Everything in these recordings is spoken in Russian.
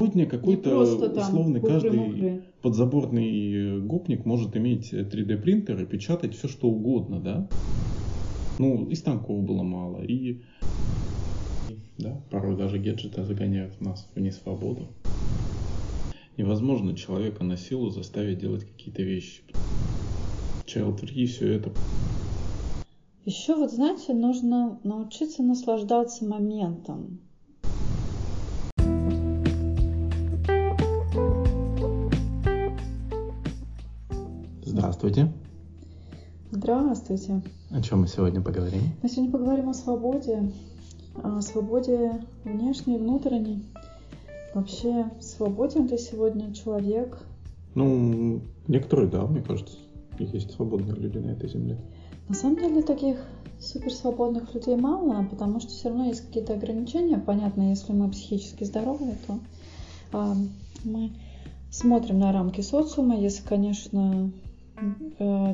Сегодня какой-то там условный каждый куплю-муплю. подзаборный гопник может иметь 3D принтер и печатать все что угодно, да? Ну, и станков было мало, и да, порой даже гаджеты загоняют нас в несвободу. Невозможно человека на силу заставить делать какие-то вещи. Child Free, все это Еще вот, знаете, нужно научиться наслаждаться моментом. Здравствуйте. Здравствуйте. О чем мы сегодня поговорим? Мы сегодня поговорим о свободе. О свободе внешней внутренней. Вообще, свободен ли сегодня человек? Ну, некоторые, да, мне кажется, есть свободные люди на этой земле. На самом деле таких суперсвободных людей мало, потому что все равно есть какие-то ограничения. Понятно, если мы психически здоровы, то а, мы смотрим на рамки социума. Если, конечно, э,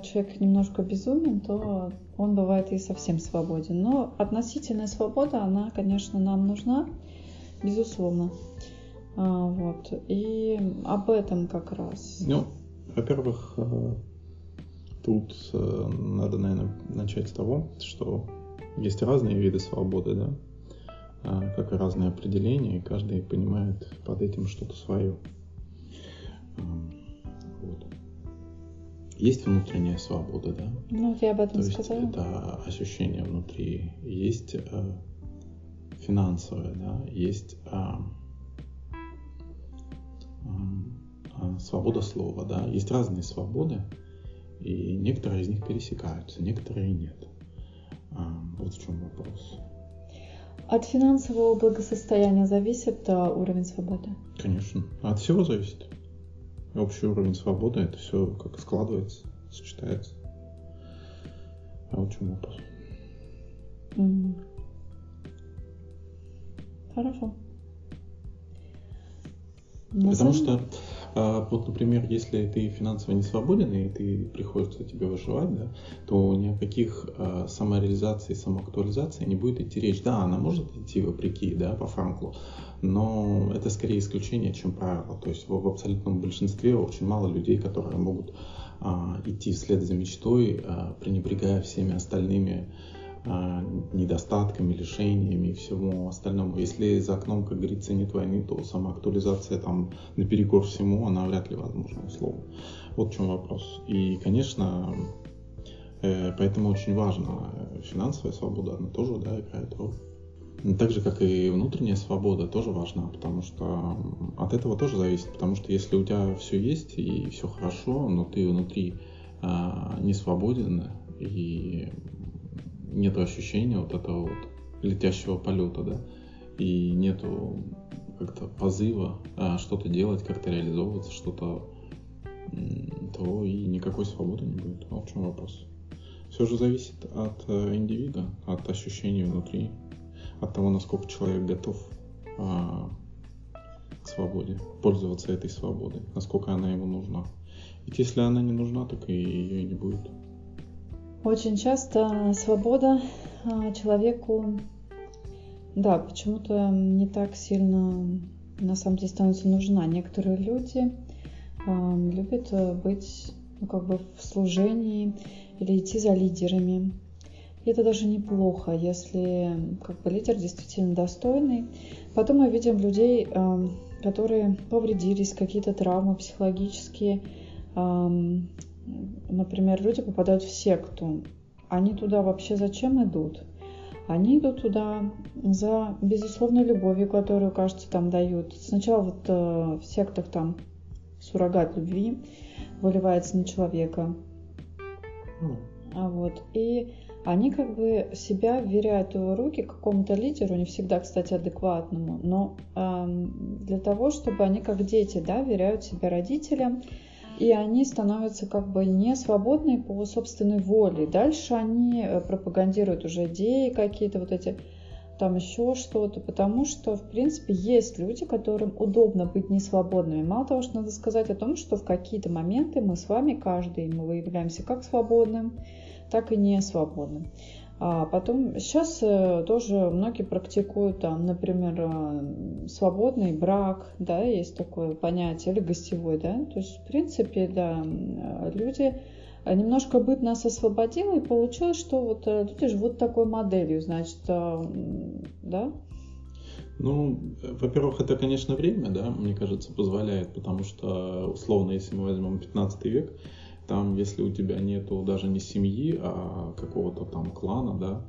человек немножко безумен, то он бывает и совсем свободен. Но относительная свобода, она, конечно, нам нужна, безусловно. А, вот. И об этом как раз. Ну, во-первых, э, тут э, надо, наверное, начать с того, что есть разные виды свободы, да, А, как и разные определения, и каждый понимает под этим что-то свое. Есть внутренняя свобода, да, Ну, я об то этом есть сказала. это ощущение внутри. Есть э, финансовое, да, есть а, ам, а, свобода слова, да. Есть разные свободы, и некоторые из них пересекаются, некоторые нет. А, вот в чем вопрос. От финансового благосостояния зависит а, уровень свободы. Конечно, от всего зависит. Общий уровень свободы, это все как складывается, сочетается. А вот чем вопрос. Хорошо. На Потому самом- что, вот, например, если ты финансово не свободен, и ты приходится тебе выживать, да, то ни о каких а, самореализации, самоактуализации не будет идти речь. Да, она может идти вопреки, да, по Франклу, но это скорее исключение, чем правило. То есть в, в абсолютном большинстве очень мало людей, которые могут а, идти вслед за мечтой, а, пренебрегая всеми остальными а, недостатками, лишениями и всему остальному. Если за окном, как говорится, нет войны, то самоактуализация там наперекор всему, она вряд ли возможна, условно. Вот в чем вопрос. И, конечно, э, поэтому очень важно э, финансовая свобода, она тоже да, играет роль. Так же, как и внутренняя свобода, тоже важна, потому что от этого тоже зависит. Потому что если у тебя все есть и все хорошо, но ты внутри а, не свободен и нету ощущения вот этого вот летящего полета, да, и нету как-то позыва а, что-то делать, как-то реализовываться, что-то, то и никакой свободы не будет. Вот в чем вопрос. Все же зависит от э, индивида, от ощущений внутри, от того, насколько человек готов а, к свободе, пользоваться этой свободой, насколько она ему нужна. Ведь если она не нужна, так и ее и не будет. Очень часто свобода а, человеку, да, почему-то не так сильно на самом деле становится нужна. Некоторые люди а, любят быть ну, как бы в служении или идти за лидерами. И это даже неплохо, если как бы лидер действительно достойный. Потом мы видим людей, а, которые повредились, какие-то травмы психологические, ам, например, люди попадают в секту. Они туда вообще зачем идут? Они идут туда за безусловной любовью, которую, кажется, там дают. Сначала вот э, в сектах там суррогат любви выливается на человека. Ну, А вот, и они как бы себя вверяют в руки какому-то лидеру, не всегда, кстати, адекватному, но эм, для того, чтобы они как дети, да, веряют себя родителям, и они становятся как бы не свободны по собственной воле. Дальше они э, пропагандируют уже идеи какие-то, вот эти там еще что-то, потому что, в принципе, есть люди, которым удобно быть несвободными. Мало того, что надо сказать о том, что в какие-то моменты мы с вами, каждый, мы выявляемся как свободным, так и не свободным. А потом сейчас э, тоже многие практикуют там, например, э, свободный брак, да, есть такое понятие, или гостевой, да. То есть, в принципе, да, люди немножко быт нас освободил, и получилось, что вот люди живут такой моделью, значит, да, ну, во-первых, это, конечно, время, да, мне кажется, позволяет, потому что, условно, если мы возьмем 15 век, там, если у тебя нету даже не семьи, а какого-то там клана, да,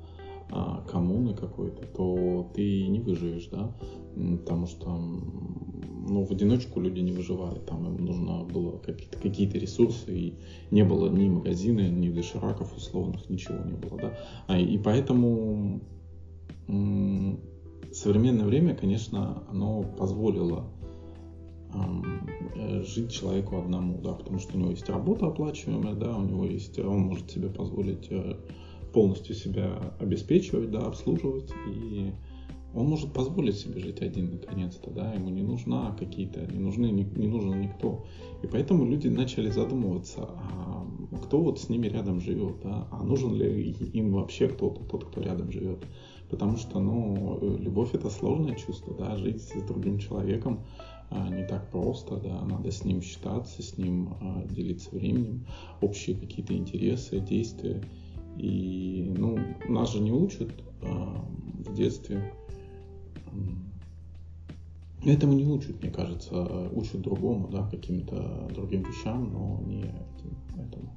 а коммуны какой-то, то ты не выживешь, да, потому что, ну, в одиночку люди не выживали, там им нужно было какие-то, какие-то ресурсы, и не было ни магазина, ни дошираков условных, ничего не было, да, а, и поэтому современное время, конечно, оно позволило жить человеку одному, да, потому что у него есть работа оплачиваемая, да, у него есть, он может себе позволить э, полностью себя обеспечивать, да, обслуживать, и он может позволить себе жить один наконец-то, да, ему не нужна какие-то, не нужны, не, нужен никто. И поэтому люди начали задумываться, а кто вот с ними рядом живет, да, а нужен ли им вообще кто-то, тот, кто рядом живет. Потому что, ну, любовь это сложное чувство, да, жить с другим человеком не так просто, да, надо с ним считаться, с ним а, делиться временем, общие какие-то интересы, действия. И, ну, нас же не учат а, в детстве. Этому не учат, мне кажется, учат другому, да, каким-то другим вещам, но не этому.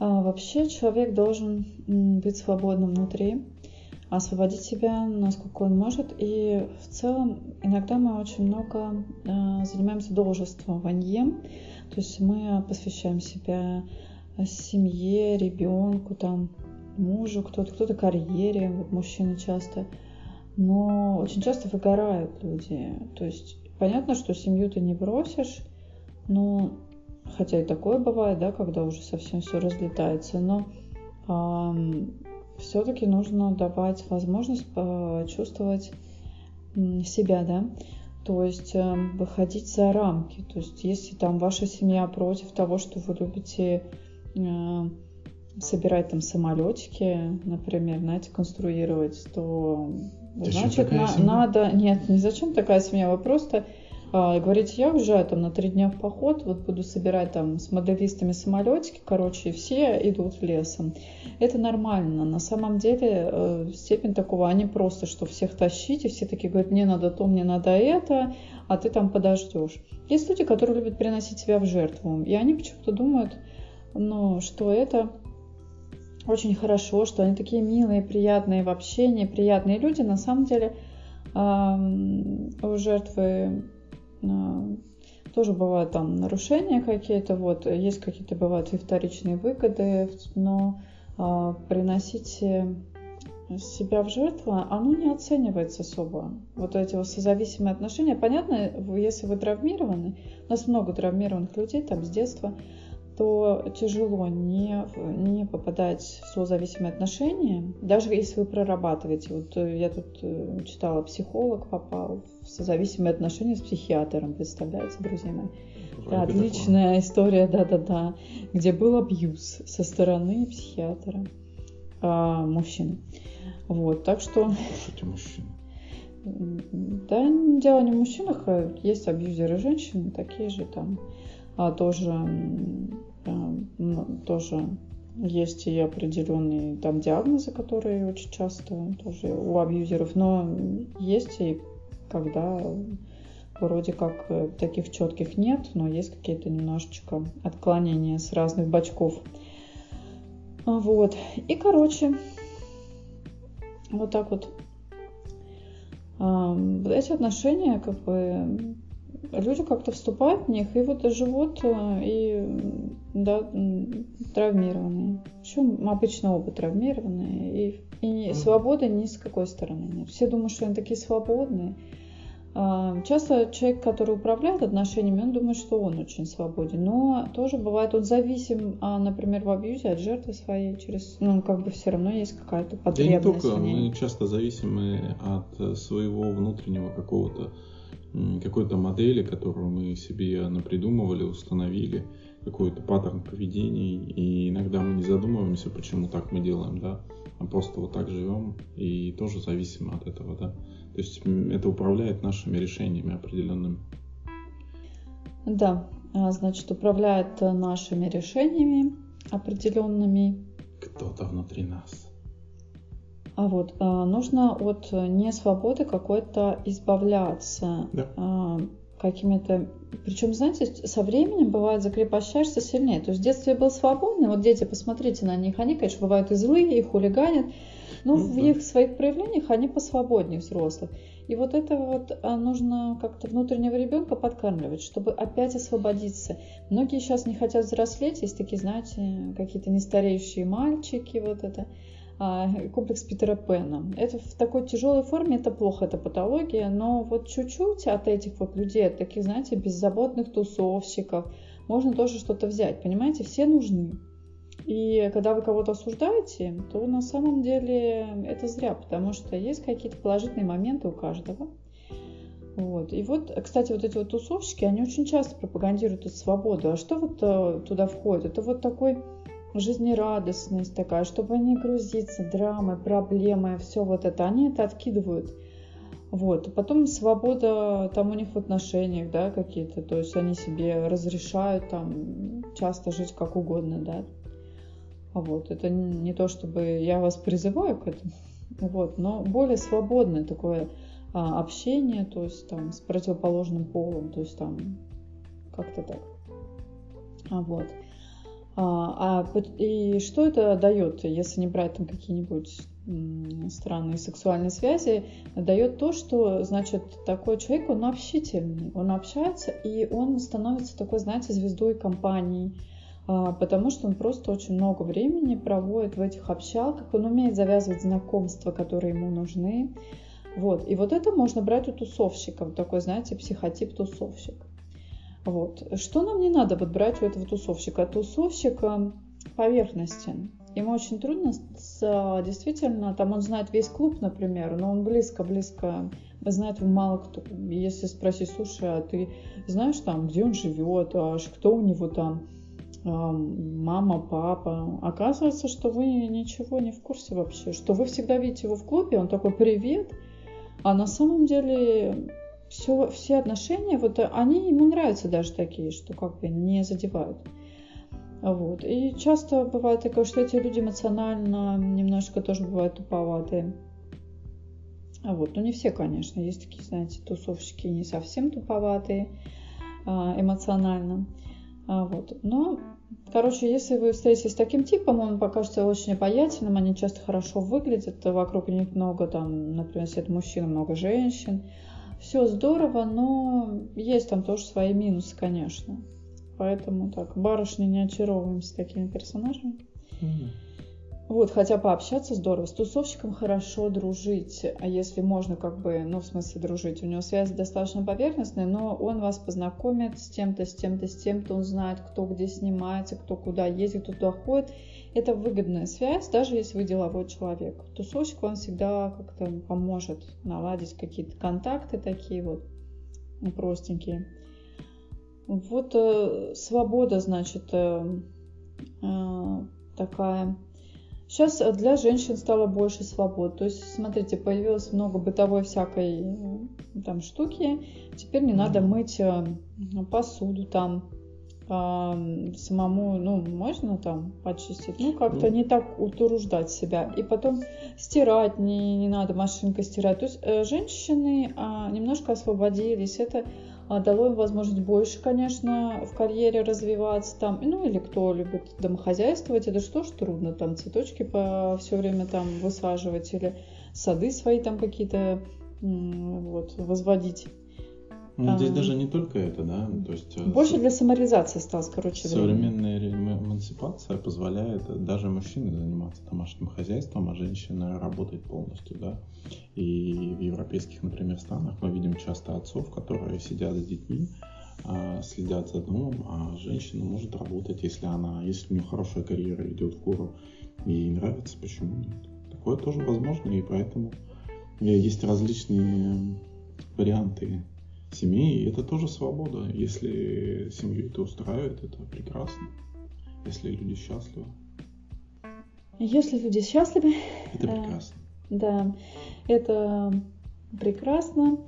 А, вообще человек должен быть свободным внутри, освободить себя, насколько он может. И в целом иногда мы очень много э, занимаемся должествованием, то есть мы посвящаем себя семье, ребенку, там, мужу, кто-то, кто-то карьере, вот мужчины часто. Но очень часто выгорают люди. То есть понятно, что семью ты не бросишь, но хотя и такое бывает, да, когда уже совсем все разлетается, но все-таки нужно давать возможность почувствовать себя, да, то есть э, выходить за рамки. То есть если там ваша семья против того, что вы любите э, собирать там самолетики, например, знаете, конструировать, то зачем значит на, надо... Нет, не зачем такая семья, вы просто а, говорите, я уезжаю там на три дня в поход, вот буду собирать там с моделистами самолетики, короче, все идут лесом. Это нормально. На самом деле э, степень такого, они просто, что всех тащить, и все такие говорят, мне надо то, мне надо это, а ты там подождешь. Есть люди, которые любят приносить себя в жертву, и они почему-то думают, ну, что это очень хорошо, что они такие милые, приятные в общении, приятные люди. На самом деле у жертвы тоже бывают там нарушения какие-то, вот, есть какие-то бывают и вторичные выгоды, но э, приносить себя в жертву, оно не оценивается особо. Вот эти вот созависимые отношения, понятно, если вы травмированы, у нас много травмированных людей там с детства, то тяжело не, не попадать в созависимые отношения, даже если вы прорабатываете. Вот э, я тут э, читала, психолог попал в созависимые отношения с психиатром, представляете, друзья мои? Да, отличная такое. история, да-да-да, где был абьюз со стороны психиатра а, мужчин. Вот, так что... Слушайте, мужчин. Да, дело не в мужчинах, а есть абьюзеры женщины, такие же там тоже тоже есть и определенные там диагнозы, которые очень часто тоже у абьюзеров, но есть и когда вроде как э, таких четких нет, но есть какие-то немножечко отклонения с разных бочков. Вот. И, короче, вот так вот эти отношения как бы люди как-то вступают в них и вот живут э, и да, травмированные. Причем обычно оба травмированные. И, и свободы ни с какой стороны нет. Все думают, что они такие свободные. А, часто человек, который управляет отношениями, он думает, что он очень свободен. Но тоже бывает, он зависим, а, например, в абьюзе от жертвы своей. Через, ну, как бы все равно есть какая-то потребность. Да не только, мы часто зависимы от своего внутреннего какого-то какой-то модели, которую мы себе напридумывали, установили, какой-то паттерн поведения, и иногда мы не задумываемся, почему так мы делаем, да, а просто вот так живем и тоже зависим от этого, да. То есть это управляет нашими решениями определенными. Да, а, значит, управляет нашими решениями определенными. Кто-то внутри нас. А вот а, нужно от несвободы какой-то избавляться. Да. А, какими-то... Причем, знаете, со временем бывает закрепощаешься сильнее. То есть в детстве был свободный, вот дети, посмотрите на них, они, конечно, бывают и злые, и хулиганят, но ну, в да. их своих проявлениях они посвободнее взрослых. И вот это вот а, нужно как-то внутреннего ребенка подкармливать, чтобы опять освободиться. Многие сейчас не хотят взрослеть, есть такие, знаете, какие-то нестареющие мальчики, вот это. А, комплекс Питера Пэна. Это в такой тяжелой форме, это плохо, это патология, но вот чуть-чуть от этих вот людей, от таких, знаете, беззаботных тусовщиков, можно тоже что-то взять, понимаете, все нужны. И когда вы кого-то осуждаете, то на самом деле это зря, потому что есть какие-то положительные моменты у каждого. Вот. И вот, кстати, вот эти вот тусовщики, они очень часто пропагандируют эту свободу. А что вот э, туда входит? Это вот такой жизнерадостность такая, чтобы не грузиться драмой, проблемой, все вот это, они это откидывают. Вот. Потом свобода там у них в отношениях, да, какие-то, то есть они себе разрешают там часто жить как угодно, да. Вот. Это не то, чтобы я вас призываю к этому, вот, но более свободное такое а, общение, то есть там с противоположным полом, то есть там как-то так. А, вот. А, а, и что это дает, если не брать там какие-нибудь странные сексуальные связи, дает то, что, значит, такой человек, он общительный, он общается, и он становится такой, знаете, звездой компании, а, потому что он просто очень много времени проводит в этих общалках, он умеет завязывать знакомства, которые ему нужны. Вот. И вот это можно брать у тусовщиков, такой, знаете, психотип тусовщик. Вот. Что нам не надо вот брать у этого тусовщика? Тусовщик поверхностен. Ему очень трудно с, действительно, там он знает весь клуб, например, но он близко-близко знает его мало кто. Если спросить, слушай, а ты знаешь там, где он живет, аж кто у него там, мама, папа. Оказывается, что вы ничего не в курсе вообще, что вы всегда видите его в клубе, он такой привет, а на самом деле все, все отношения, вот они ему нравятся даже такие, что как бы не задевают. Вот. И часто бывает такое, что эти люди эмоционально немножко тоже бывают туповатые. Вот, ну не все, конечно, есть такие, знаете, тусовщики не совсем туповатые а, эмоционально. А, вот. Но, короче, если вы встретитесь с таким типом, он покажется очень обаятельным, они часто хорошо выглядят, вокруг них много там, например, если это много женщин, все здорово, но есть там тоже свои минусы, конечно. Поэтому так, барышни не очаровываемся такими персонажами. Mm-hmm. Вот, хотя пообщаться здорово, с тусовщиком хорошо дружить, а если можно как бы, ну, в смысле дружить, у него связь достаточно поверхностная, но он вас познакомит с тем-то, с тем-то, с тем-то, он знает, кто где снимается, кто куда ездит, кто туда ходит, это выгодная связь, даже если вы деловой человек. Тусовщик вам всегда как-то поможет наладить какие-то контакты такие вот простенькие. Вот э, свобода, значит, э, э, такая. Сейчас для женщин стало больше свобод. То есть, смотрите, появилось много бытовой всякой э, там штуки. Теперь не надо мыть э, посуду там, самому, ну, можно там почистить, ну, как-то ну. не так утруждать себя. И потом стирать не, не надо, машинкой стирать. То есть э, женщины а, немножко освободились. Это дало им возможность больше, конечно, в карьере развиваться там. Ну, или кто любит домохозяйствовать, это что ж трудно, там цветочки по все время там высаживать или сады свои там какие-то вот, возводить. Ну, здесь даже не только это, да, то есть... Э, Больше для самореализации осталось, короче. Современная эмансипация позволяет даже мужчине заниматься домашним хозяйством, а женщина работать полностью, да. И в европейских, например, странах мы видим часто отцов, которые сидят с детьми, а, следят за домом, а женщина может работать, если она, если у нее хорошая карьера идет в гору, и ей нравится, почему нет. Такое тоже возможно, и поэтому э, есть различные варианты семей, это тоже свобода. Если семью это устраивает, это прекрасно. Если люди счастливы. Если люди счастливы. Это э, прекрасно. Да, это прекрасно.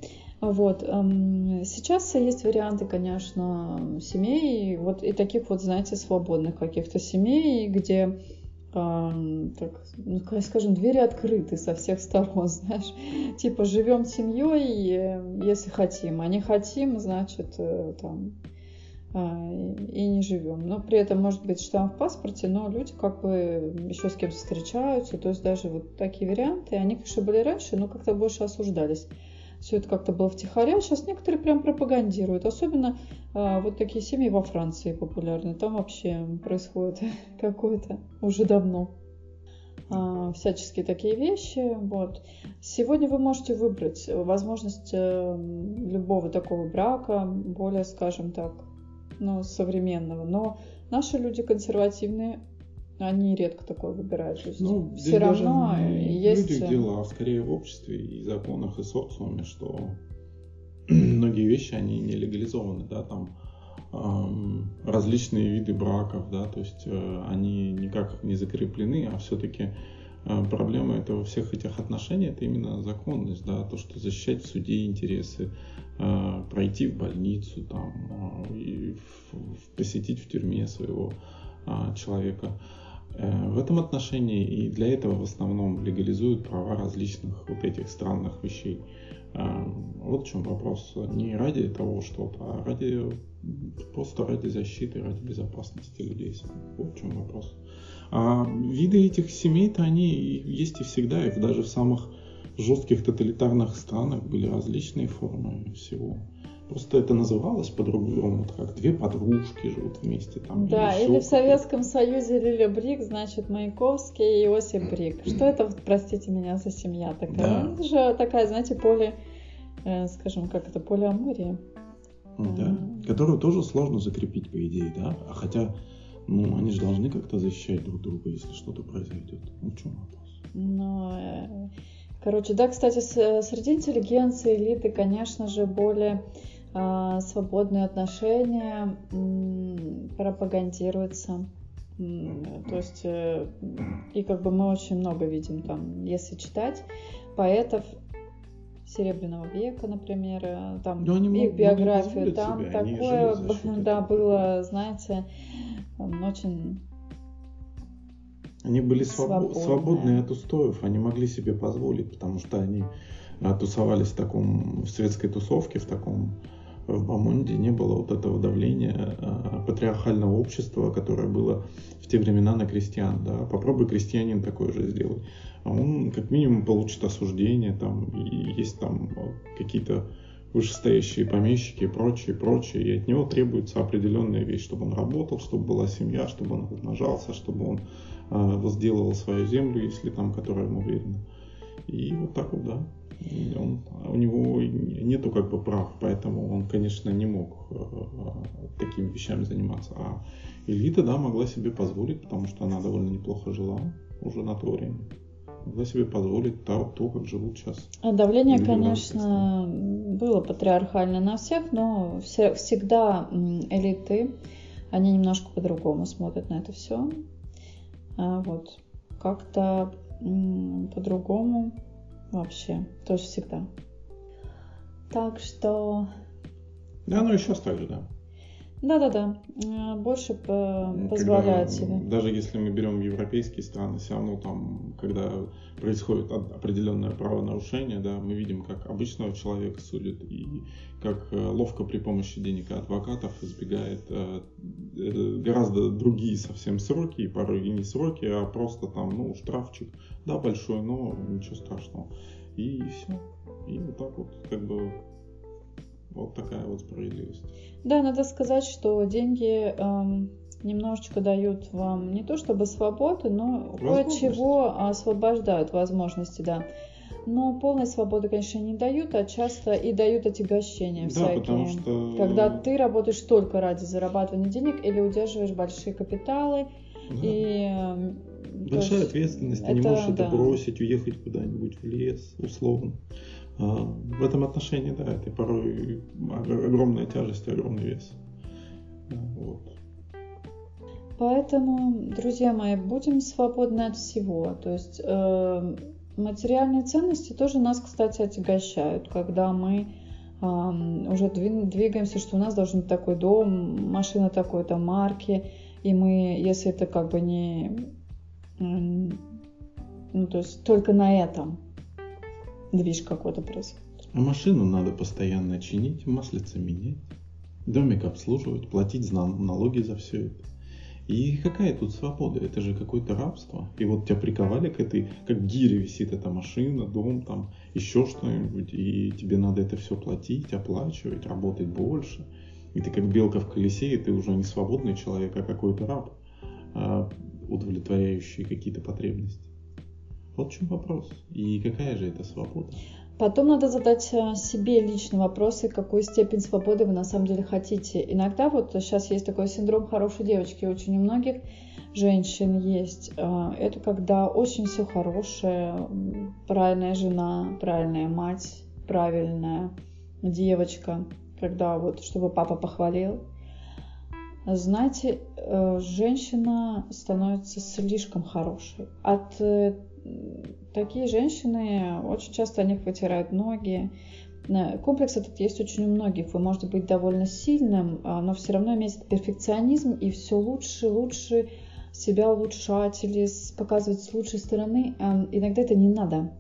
Вот. Эм, сейчас есть варианты, конечно, семей, вот и таких вот, знаете, свободных каких-то семей, где так, ну, скажем, двери открыты со всех сторон, знаешь, типа живем семьей, э, если хотим, а не хотим, значит, э, там, а, и не живем. Но при этом может быть штамп в паспорте, но люди как бы еще с кем-то встречаются, то есть даже вот такие варианты, они, конечно, были раньше, но как-то больше осуждались все это как-то было втихаря. Сейчас некоторые прям пропагандируют. Особенно а, вот такие семьи во Франции популярны. Там вообще происходит какое-то уже давно а, всяческие такие вещи. Вот. Сегодня вы можете выбрать возможность э, любого такого брака, более, скажем так, ну, современного. Но наши люди консервативные, они редко такое выбирают. То есть ну, все равно есть... Люди дела, а скорее в обществе и законах, и социуме, что многие вещи, они не легализованы, да, там эм, различные виды браков, да, то есть э, они никак не закреплены, а все-таки э, проблема этого всех этих отношений это именно законность, да, то, что защищать в суде интересы, э, пройти в больницу, там, э, и в, в, посетить в тюрьме своего э, человека. Э, в этом отношении и для этого в основном легализуют права различных вот этих странных вещей. Э, вот в чем вопрос. Не ради того что-то, а ради просто ради защиты, ради безопасности людей. Вот в чем вопрос. А виды этих семей-то они есть и всегда, и даже в самых жестких тоталитарных странах были различные формы всего. Просто это называлось по-другому, вот как две подружки живут вместе там. Да, или, или в Советском Союзе Лиля Брик, значит, Маяковский и Иосиф Брик. Что это, простите меня, за семья такая? Да. Это же такая, знаете, поле, э, скажем, как это, полиамория. Да, mm. которую тоже сложно закрепить, по идее, да? А хотя, ну, они же должны как-то защищать друг друга, если что-то произойдет. Ну, в чем вопрос? Ну, короче, да, кстати, среди интеллигенции, элиты, конечно же, более свободные отношения пропагандируются. То есть, э, и как бы мы очень много видим там, если читать поэтов Серебряного века, например, э, там Но их биографию, там себя, такое да, было, знаете, очень они были свободные. свободные от устоев, они могли себе позволить, потому что они тусовались в таком в светской тусовке, в таком в Бамонде не было вот этого давления э, патриархального общества, которое было в те времена на крестьян. Да? Попробуй крестьянин такое же сделать. А он как минимум получит осуждение, там, и есть там какие-то вышестоящие помещики и прочее, прочее, и от него требуется определенная вещь, чтобы он работал, чтобы была семья, чтобы он размножался, чтобы он э, возделывал свою землю, если там, которая ему верена. И вот так вот, да он, у него нету как бы прав, поэтому он, конечно, не мог э, такими вещами заниматься. А элита, да, могла себе позволить, потому что она довольно неплохо жила уже на то время. Могла себе позволить то, то как живут сейчас. А давление, конечно, было патриархальное на всех, но все, всегда элиты, они немножко по-другому смотрят на это все. А вот как-то по-другому вообще, тоже всегда. Так что... Да, ну и сейчас так же, да. Да-да-да, э, больше позволяет себе. Даже если мы берем европейские страны, все равно там, когда происходит определенное правонарушение, да, мы видим, как обычного человека судят и как э, ловко при помощи денег и адвокатов избегает э, гораздо другие совсем сроки, и порой и не сроки, а просто там, ну, штрафчик, да, большой, но ничего страшного. И все. И вот так вот, как бы, вот такая вот справедливость. Да, надо сказать, что деньги эм, немножечко дают вам не то чтобы свободы, но кое-чего освобождают возможности, да. Но полной свободы, конечно, не дают, а часто и дают отягощения да, всякие. Потому что... Когда ты работаешь только ради зарабатывания денег или удерживаешь большие капиталы. Да. И, эм, Большая есть, ответственность, ты не можешь да. это бросить, уехать куда-нибудь в лес, условно. А, в этом отношении, да, это порой огромная тяжесть, огромный вес. Вот. Поэтому, друзья мои, будем свободны от всего. То есть э, материальные ценности тоже нас, кстати, отягощают, когда мы э, уже двигаемся, что у нас должен быть такой дом, машина такой-то марки, и мы, если это как бы не, ну то есть только на этом движ какой-то происходит. Машину надо постоянно чинить, маслица менять, домик обслуживать, платить налоги за все это. И какая тут свобода? Это же какое-то рабство. И вот тебя приковали к этой, как гире висит эта машина, дом, там, еще что-нибудь, и тебе надо это все платить, оплачивать, работать больше. И ты как белка в колесе, и ты уже не свободный человек, а какой-то раб, а удовлетворяющий какие-то потребности. Вот в чем вопрос. И какая же это свобода? Потом надо задать э, себе лично вопросы, какую степень свободы вы на самом деле хотите. Иногда вот сейчас есть такой синдром хорошей девочки, очень у многих женщин есть. Э, это когда очень все хорошее, правильная жена, правильная мать, правильная девочка, когда вот, чтобы папа похвалил. Знаете, э, женщина становится слишком хорошей. От такие женщины, очень часто о них вытирают ноги. Э, комплекс этот есть очень у многих. Вы можете быть довольно сильным, а, но все равно иметь перфекционизм и все лучше, лучше себя улучшать или показывать с лучшей стороны. А, иногда это не надо,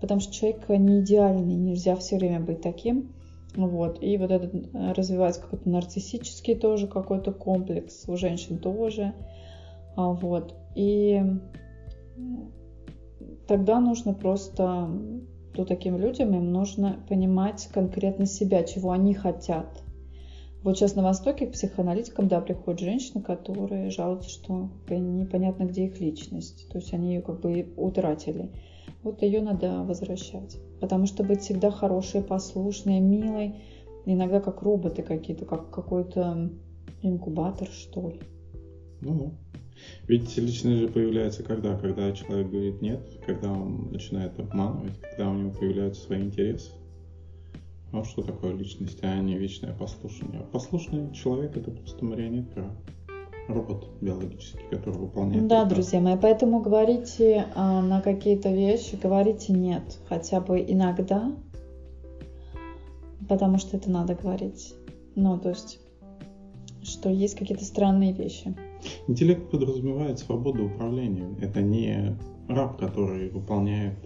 потому что человек не идеальный, нельзя все время быть таким. Вот. И вот этот э, развивается какой-то нарциссический тоже какой-то комплекс, у женщин тоже. А, вот. И тогда нужно просто, то таким людям им нужно понимать конкретно себя, чего они хотят. Вот сейчас на Востоке к психоаналитикам, да, приходят женщины, которые жалуются, что непонятно, где их личность. То есть они ее как бы утратили. Вот ее надо возвращать. Потому что быть всегда хорошей, послушной, милой, иногда как роботы какие-то, как какой-то инкубатор, что ли. Ну, ведь личность же появляется когда? Когда человек говорит нет, когда он начинает обманывать, когда у него появляются свои интересы. Вот что такое личность, а не вечное послушание. послушный человек это просто марионетка, робот биологический, который выполняет. Да, приказ. друзья мои, поэтому говорите а, на какие-то вещи, говорите нет, хотя бы иногда, потому что это надо говорить. Ну, то есть, что есть какие-то странные вещи. Интеллект подразумевает свободу управления. Это не раб, который выполняет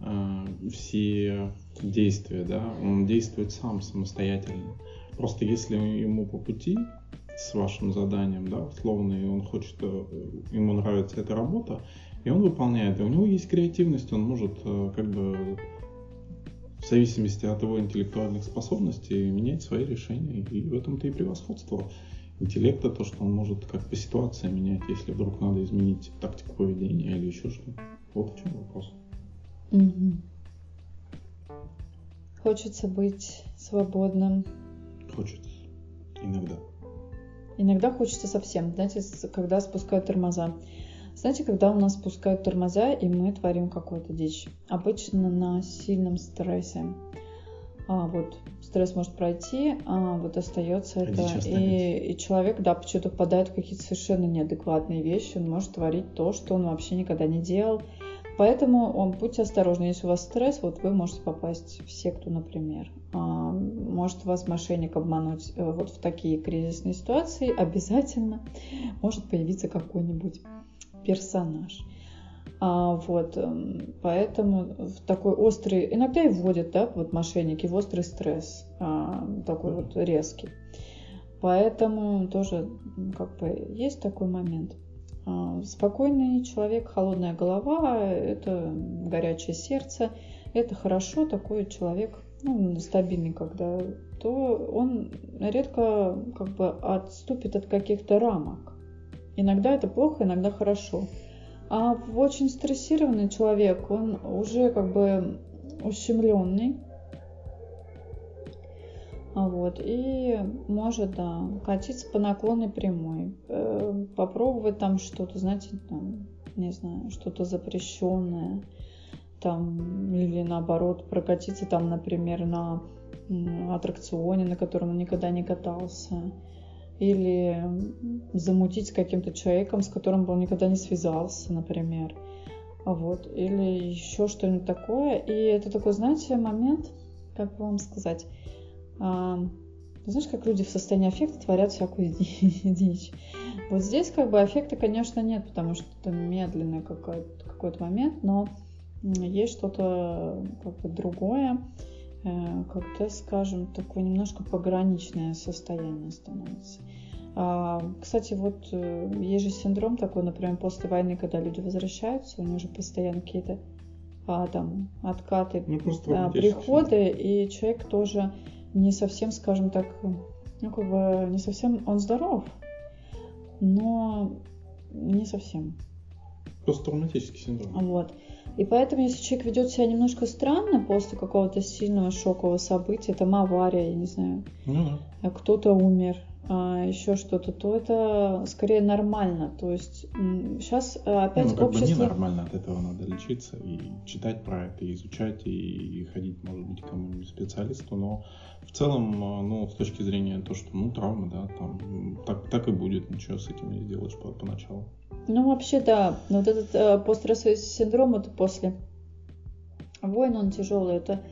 э, все действия, да, он действует сам самостоятельно. Просто если ему по пути с вашим заданием, да, условно, и он хочет, э, ему нравится эта работа, и он выполняет, и у него есть креативность, он может э, как бы в зависимости от его интеллектуальных способностей менять свои решения, и в этом-то и превосходство интеллекта, то, что он может как по ситуации менять, если вдруг надо изменить тактику поведения или еще что-то. Вот в чем вопрос. Угу. Хочется быть свободным. Хочется. Иногда. Иногда хочется совсем. Знаете, когда спускают тормоза. Знаете, когда у нас спускают тормоза, и мы творим какую-то дичь. Обычно на сильном стрессе. А, вот стресс может пройти, а вот остается это. И, и человек, да, почему-то впадает в какие-то совершенно неадекватные вещи, он может творить то, что он вообще никогда не делал. Поэтому он, будьте осторожны, если у вас стресс, вот вы можете попасть в секту, например. А, может вас мошенник обмануть э, вот в такие кризисные ситуации, обязательно может появиться какой-нибудь персонаж. А, вот, эм, поэтому в такой острый, иногда и вводят, да, вот мошенники в острый стресс, а, такой вот резкий. Поэтому тоже как бы есть такой момент. А, спокойный человек, холодная голова, это горячее сердце, это хорошо, такой человек, ну, стабильный, когда, то он редко как бы отступит от каких-то рамок. Иногда это плохо, иногда хорошо. А очень стрессированный человек, он уже как бы ущемленный. А вот, и может, да, катиться по наклонной прямой, э, попробовать там что-то, знаете, там, не знаю, что-то запрещенное, там, или наоборот, прокатиться там, например, на аттракционе, на котором он никогда не катался, или замутить с каким-то человеком, с которым бы он никогда не связался, например. Вот. Или еще что-нибудь такое. И это такой, знаете, момент, как вам сказать, а, знаешь, как люди в состоянии аффекта творят всякую дичь. Вот здесь как бы аффекта, конечно, нет, потому что это медленный какой-то, какой-то момент, но есть что-то как бы другое, как-то, скажем, такое немножко пограничное состояние становится. А, кстати, вот э, есть же синдром такой, например, после войны, когда люди возвращаются, у них же постоянно какие-то а, там откаты, ну, а, приходы, и человек тоже не совсем, скажем так, ну как бы не совсем, он здоров, но не совсем. Посттравматический синдром. Вот. И поэтому, если человек ведет себя немножко странно после какого-то сильного шокового события, там авария, я не знаю, да. кто-то умер, еще что-то, то это скорее нормально. То есть сейчас а, опять ну, как общество... бы ненормально от этого надо лечиться и читать про это, и изучать, и ходить, может быть, к кому-нибудь специалисту, но в целом, а, ну, с точки зрения то, что, ну, травма, да, там, так, так и будет, ничего с этим не сделаешь по, поначалу. Ну, вообще, да, вот этот э, постстрессовый синдром, это после войны, он тяжелый, это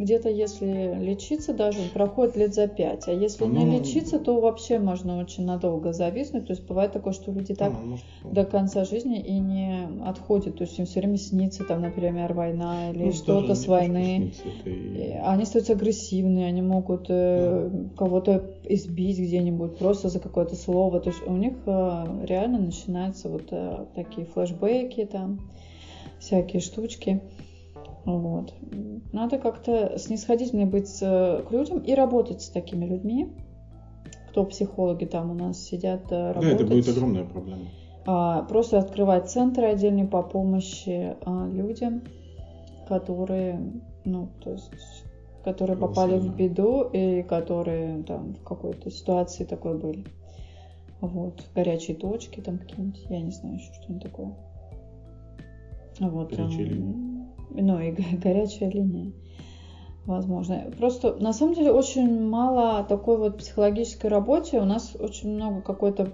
где-то если лечиться даже, проходит лет за пять. А если ну, не лечиться, то вообще можно очень надолго зависнуть. То есть бывает такое, что люди так ну, может, до конца жизни и не отходят. То есть им все время снится, там, например, война или ну, что-то с войны. Снится, и... Они становятся агрессивные, они могут э, да. кого-то избить где-нибудь просто за какое-то слово. То есть у них э, реально начинаются вот э, такие флешбеки там, всякие штучки. Вот. Надо как-то снисходительно быть к людям и работать с такими людьми. Кто психологи там у нас сидят, работать. Да, это будет огромная проблема. А, просто открывать центры отдельные по помощи а, людям, которые, ну, то есть, которые попали в беду и которые там в какой-то ситуации такой были. Вот, горячие точки там какие-нибудь, я не знаю еще что-нибудь такое. Вот, горячие линии ну и горячая линия возможно. Просто на самом деле очень мало такой вот психологической работе. У нас очень много какой-то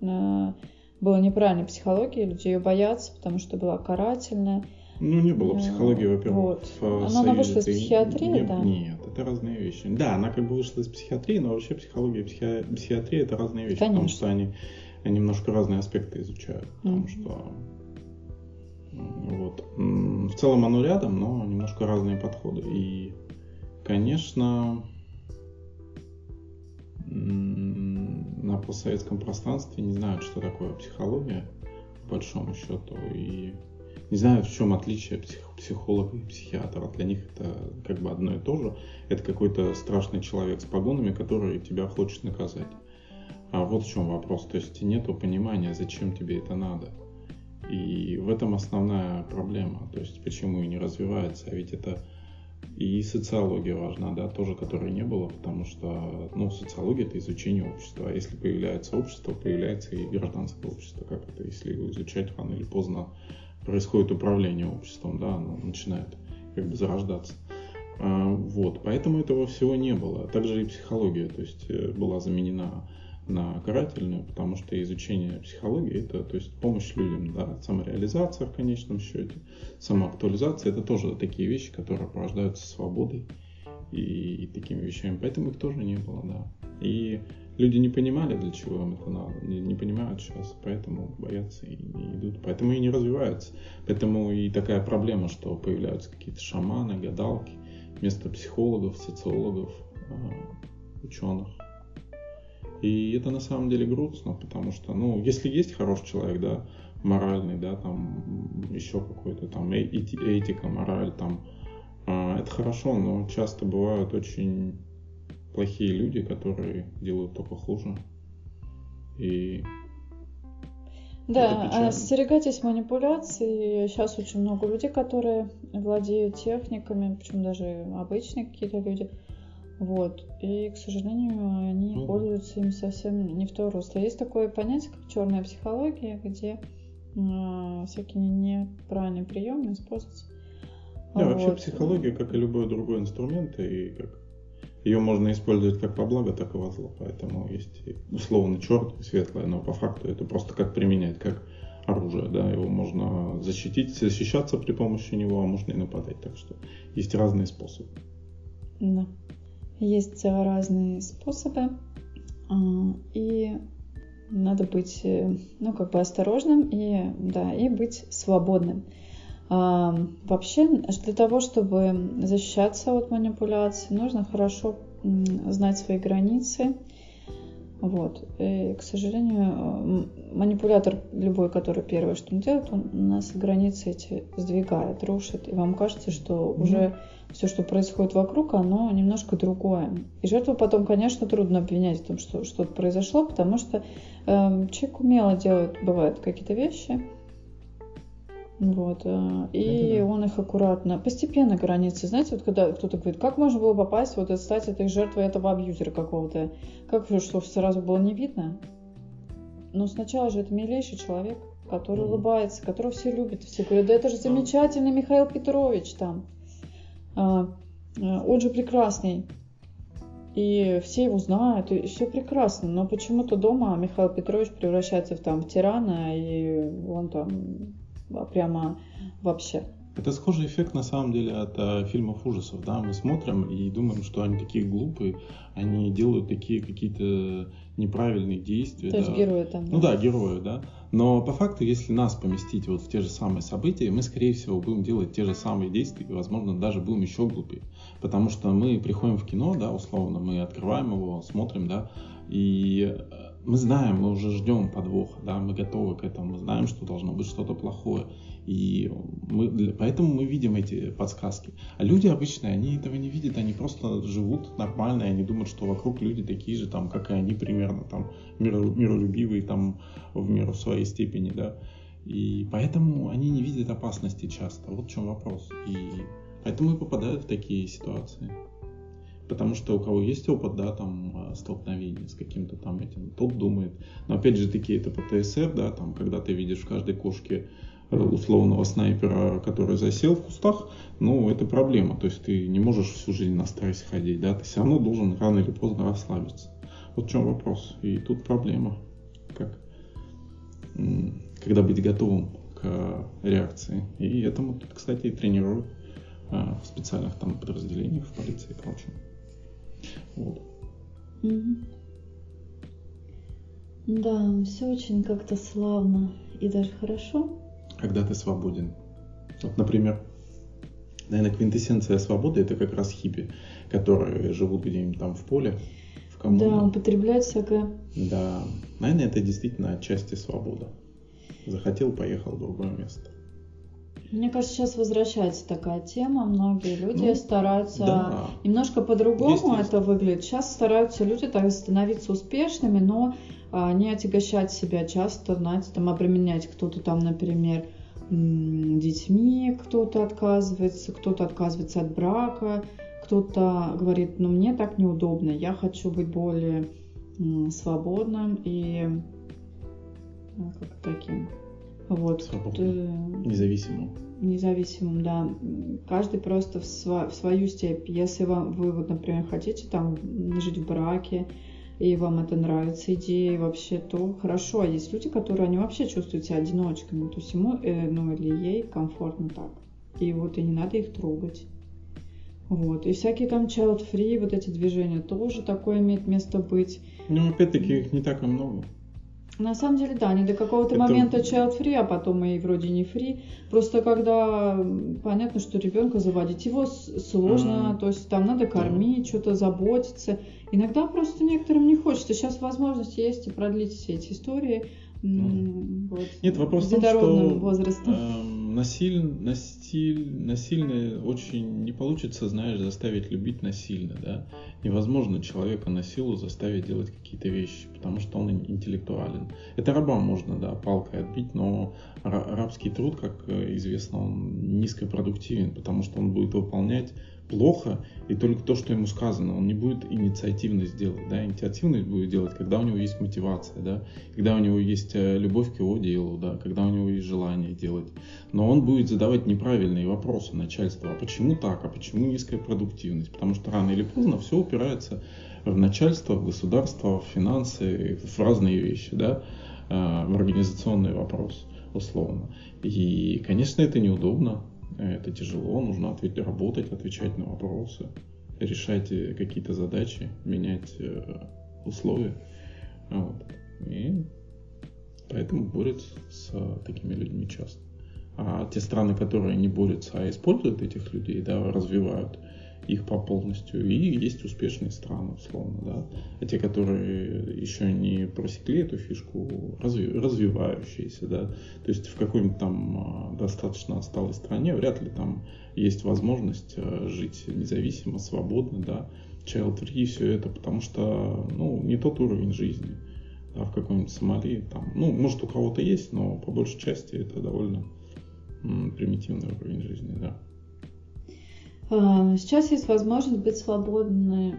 э, было неправильной психологии, люди ее боятся, потому что была карательная. Ну, не было психологии, во-первых, вот. в Она вышла из психиатрии, не, да? Нет, это разные вещи. Да, она как бы вышла из психиатрии, но вообще психология и психи... психиатрия это разные вещи, Конечно. потому что они немножко разные аспекты изучают. Потому mm-hmm. что вот. В целом оно рядом, но немножко разные подходы. И, конечно, на постсоветском пространстве не знают, что такое психология, по большому счету, и не знают, в чем отличие псих, психолога и психиатра. Для них это как бы одно и то же. Это какой-то страшный человек с погонами, который тебя хочет наказать. А вот в чем вопрос. То есть нету понимания, зачем тебе это надо. И в этом основная проблема, то есть почему и не развивается, а ведь это и социология важна, да, тоже которой не было, потому что, ну, социология это изучение общества, а если появляется общество, появляется и гражданское общество, как это, если его изучать рано или поздно происходит управление обществом, да, оно начинает как бы зарождаться. А, вот, поэтому этого всего не было. Также и психология, то есть э, была заменена на карательную, потому что изучение психологии это то есть помощь людям, да, самореализация в конечном счете, самоактуализация это тоже такие вещи, которые порождаются свободой и, и такими вещами, поэтому их тоже не было, да. И люди не понимали, для чего им это надо, не, не понимают сейчас, поэтому боятся и не идут, поэтому и не развиваются. Поэтому и такая проблема, что появляются какие-то шаманы, гадалки вместо психологов, социологов, а, ученых. И это на самом деле грустно, потому что, ну, если есть хороший человек, да, моральный, да, там еще какой-то там этика, мораль, там, а, это хорошо, но часто бывают очень плохие люди, которые делают только хуже. И да, остерегайтесь манипуляций. Сейчас очень много людей, которые владеют техниками, причем даже обычные какие-то люди. Вот. И, к сожалению, они ну, пользуются им совсем не в то русло. Есть такое понятие, как черная психология, где э, всякие неправильные приемы используются. Да, вот. вообще психология, как и любой другой инструмент, и как ее можно использовать как во благо, так и во зло. Поэтому есть условно черное и светлое, но по факту это просто как применять, как оружие, да, его можно защитить, защищаться при помощи него, а можно и нападать. Так что есть разные способы. Да. Есть разные способы, а, и надо быть, э, ну, как бы осторожным и, да, и быть свободным. А, вообще, для того, чтобы защищаться от манипуляций, нужно хорошо знать свои границы. Вот. И, к сожалению, манипулятор любой, который первое, что он делает, он у нас границы эти сдвигает, рушит. И вам кажется, что mm-hmm. уже все, что происходит вокруг, оно немножко другое. И жертву потом, конечно, трудно обвинять в том, что что-то произошло, потому что э, человек умело делает, бывают какие-то вещи, вот. Э, и да, он их аккуратно, постепенно границы. Знаете, вот когда кто-то говорит, как можно было попасть, вот стать этой жертвой этого абьюзера какого-то, как что сразу было не видно? Но сначала же это милейший человек, который улыбается, которого все любят, все говорят, да это же замечательный Михаил Петрович там. А, а, он же прекрасный. И все его знают, и все прекрасно. Но почему-то дома Михаил Петрович превращается в, там, в тирана, и он там прямо вообще. Это схожий эффект на самом деле от а, фильмов ужасов, да, мы смотрим и думаем, что они такие глупые, они делают такие какие-то неправильные действия. То да. есть герои там. Да? Ну да, герои, да. Но по факту, если нас поместить вот в те же самые события, мы, скорее всего, будем делать те же самые действия, и, возможно, даже будем еще глупее. Потому что мы приходим в кино, да, условно, мы открываем его, смотрим, да, и э, мы знаем, мы уже ждем подвоха, да, мы готовы к этому, мы знаем, что должно быть что-то плохое. И мы, поэтому мы видим эти подсказки. А люди обычные, они этого не видят, они просто живут нормально, и они думают, что вокруг люди такие же, там, как и они примерно, там, миролюбивые, там, в меру своей степени, да. И поэтому они не видят опасности часто. Вот в чем вопрос. И поэтому и попадают в такие ситуации. Потому что у кого есть опыт, да, там, а, столкновения с каким-то там этим, тот думает. Но опять же таки, это ПТСР, да, там, когда ты видишь в каждой кошке э, условного снайпера, который засел в кустах, ну, это проблема. То есть ты не можешь всю жизнь на стрессе ходить, да, ты все равно должен рано или поздно расслабиться. Вот в чем вопрос. И тут проблема. Как? Когда быть готовым к реакции. И этому, кстати, и тренируют в специальных там подразделениях, в полиции и прочем. Вот. Да, все очень как-то славно и даже хорошо. Когда ты свободен. Вот, например, наверное, квинтэссенция свободы это как раз хиппи, которые живут где-нибудь там в поле, в коммуне. Да, употребляют всякое. Да, наверное, это действительно отчасти свобода. Захотел, поехал в другое место. Мне кажется, сейчас возвращается такая тема. Многие люди ну, стараются да. немножко по-другому это выглядит. Сейчас стараются люди так становиться успешными, но а, не отягощать себя часто, знаете, там обременять кто-то там, например, детьми, кто-то отказывается, кто-то отказывается от брака, кто-то говорит, ну мне так неудобно, я хочу быть более свободным и ну, как таким вот. Свободным. Независимым независимым, да, каждый просто в, сва- в свою степь. Если вам, вы, вот, например, хотите там жить в браке, и вам это нравится идея вообще, то хорошо. А есть люди, которые они вообще чувствуют себя одиночками, то есть ему, э, ну или ей комфортно так. И вот и не надо их трогать. Вот. И всякие там child free, вот эти движения тоже такое имеет место быть. Ну, опять-таки, их не так и много. На самом деле, да, не до какого-то это... момента child free, а потом и вроде не free. Просто когда понятно, что ребенка заводить его сложно, mm. то есть там надо кормить, yeah. что-то заботиться. Иногда просто некоторым не хочется. Сейчас возможность есть и продлить все эти истории. Mm. Вот, Нет, вопрос в том, что возрастом. Э, насиль, насиль, насильно очень не получится, знаешь, заставить любить насильно, да. Невозможно человека на силу заставить делать какие-то вещи, потому что он интеллектуален. Это рабам можно, да, палкой отбить, но рабский труд, как э, известно, он низкопродуктивен, потому что он будет выполнять плохо, и только то, что ему сказано, он не будет инициативность делать, да, инициативность будет делать, когда у него есть мотивация, да, когда у него есть э, любовь к его делу, да, когда у него есть желание делать. Но он будет задавать неправильные вопросы начальству, а почему так, а почему низкая продуктивность, потому что рано или поздно все упирается в начальство, в государство, в финансы, в разные вещи, да, э, в организационный вопрос, условно. И, конечно, это неудобно, это тяжело, нужно ответить, работать, отвечать на вопросы, решать э, какие-то задачи, менять э, условия. Вот. И поэтому борются с такими людьми часто. А те страны, которые не борются, а используют этих людей, да, развивают, их по полностью. И есть успешные страны, условно, да. А те, которые еще не просекли эту фишку, разви, развивающиеся, да. То есть в какой-нибудь там а, достаточно отсталой стране вряд ли там есть возможность а, жить независимо, свободно, да. Child free, все это, потому что, ну, не тот уровень жизни. Да, в каком-нибудь Сомали, там, ну, может, у кого-то есть, но по большей части это довольно примитивный уровень жизни, да. А, сейчас есть возможность быть свободной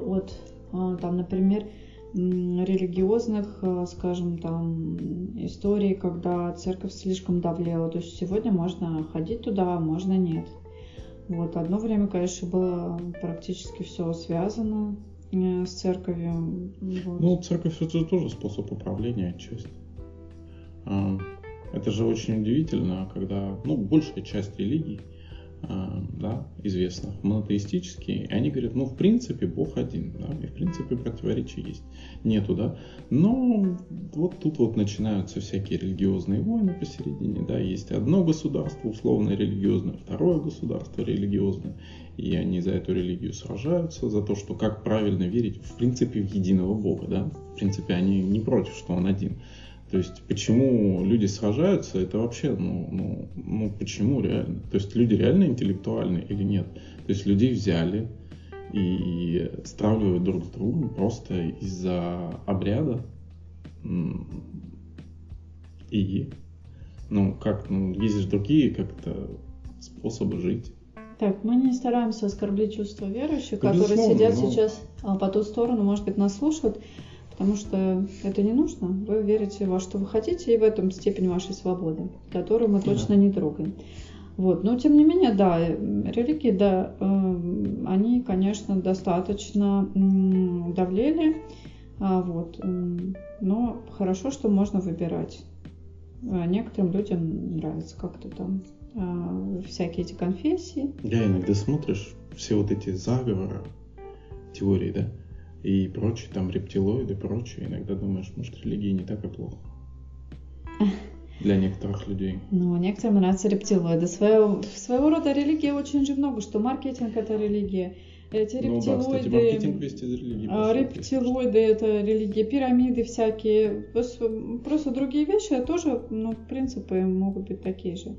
от, а, там, например, религиозных, а, скажем, там, историй, когда церковь слишком давлела. То есть сегодня можно ходить туда, можно нет. Вот, одно время, конечно, было практически все связано э, с церковью. Вот. Ну, церковь это же тоже способ управления отчасти. Это же очень удивительно, когда, ну, большая часть религий, а, да, известных, монотеистические, и они говорят, ну, в принципе, Бог один, да, и в принципе противоречий есть, нету, да, но вот тут вот начинаются всякие религиозные войны посередине, да, есть одно государство условно религиозное, второе государство религиозное, и они за эту религию сражаются, за то, что как правильно верить, в принципе, в единого Бога, да, в принципе, они не против, что он один, то есть почему люди сражаются, это вообще, ну, ну, ну почему реально? То есть люди реально интеллектуальны или нет? То есть людей взяли и стравливают друг с другом просто из-за обряда. И, ну, как, ну, есть же другие как-то способы жить. Так, мы не стараемся оскорблять чувства верующих, ну, которые сидят но... сейчас а, по ту сторону, может быть, нас слушают потому что это не нужно. Вы верите во что вы хотите, и в этом степень вашей свободы, которую мы точно не трогаем. Вот. Но тем не менее, да, религии, да, э, они, конечно, достаточно давлели. А, вот. Но хорошо, что можно выбирать. А некоторым людям нравится как-то там а, всякие эти конфессии. Да, иногда смотришь все вот эти заговоры, теории, да, и прочие, там рептилоиды и прочее. Иногда думаешь, может, религия не так и плохо. Для некоторых людей. Ну, некоторым нравятся рептилоиды. Своего, своего рода религия очень же много, что маркетинг это религия. Эти рептилоиды, ну, да, кстати, маркетинг весь из религии. А, рептилоиды это религия, пирамиды всякие. Просто, просто другие вещи тоже, ну, принципы могут быть такие же.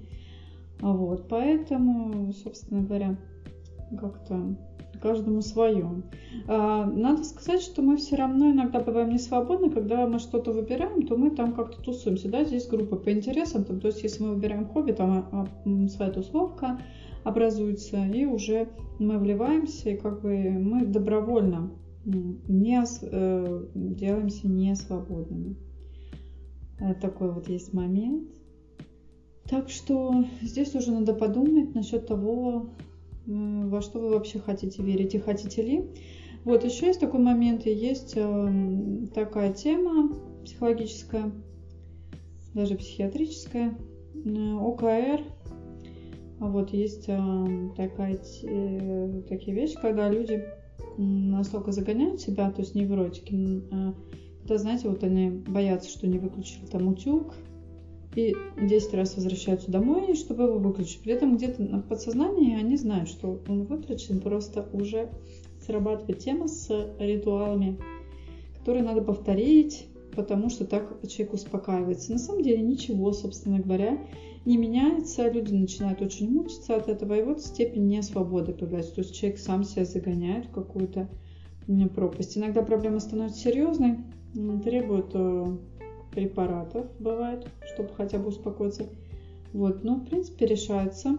Вот, поэтому, собственно говоря, как-то каждому свое. А, надо сказать, что мы все равно иногда бываем не свободны, когда мы что-то выбираем, то мы там как-то тусуемся, да, здесь группа по интересам, там, то есть если мы выбираем хобби, там а, а, своя тусовка образуется, и уже мы вливаемся, и как бы мы добровольно не э, делаемся не свободными. Такой вот есть момент. Так что здесь уже надо подумать насчет того, во что вы вообще хотите верить и хотите ли. Вот еще есть такой момент, и есть э, такая тема психологическая, даже психиатрическая, э, ОКР. Вот есть э, такая, такие вещи, когда люди настолько загоняют себя, то есть невротики, когда, знаете, вот они боятся, что не выключили там утюг, и 10 раз возвращаются домой, чтобы его выключить. При этом где-то на подсознании они знают, что он выключен, просто уже срабатывает тема с ритуалами, которые надо повторить, потому что так человек успокаивается. На самом деле ничего, собственно говоря, не меняется, люди начинают очень мучиться от этого, и вот степень несвободы появляется. То есть человек сам себя загоняет в какую-то пропасть. Иногда проблема становится серьезной, требует э, препаратов бывает, чтобы хотя бы успокоиться. Вот, но в принципе решается.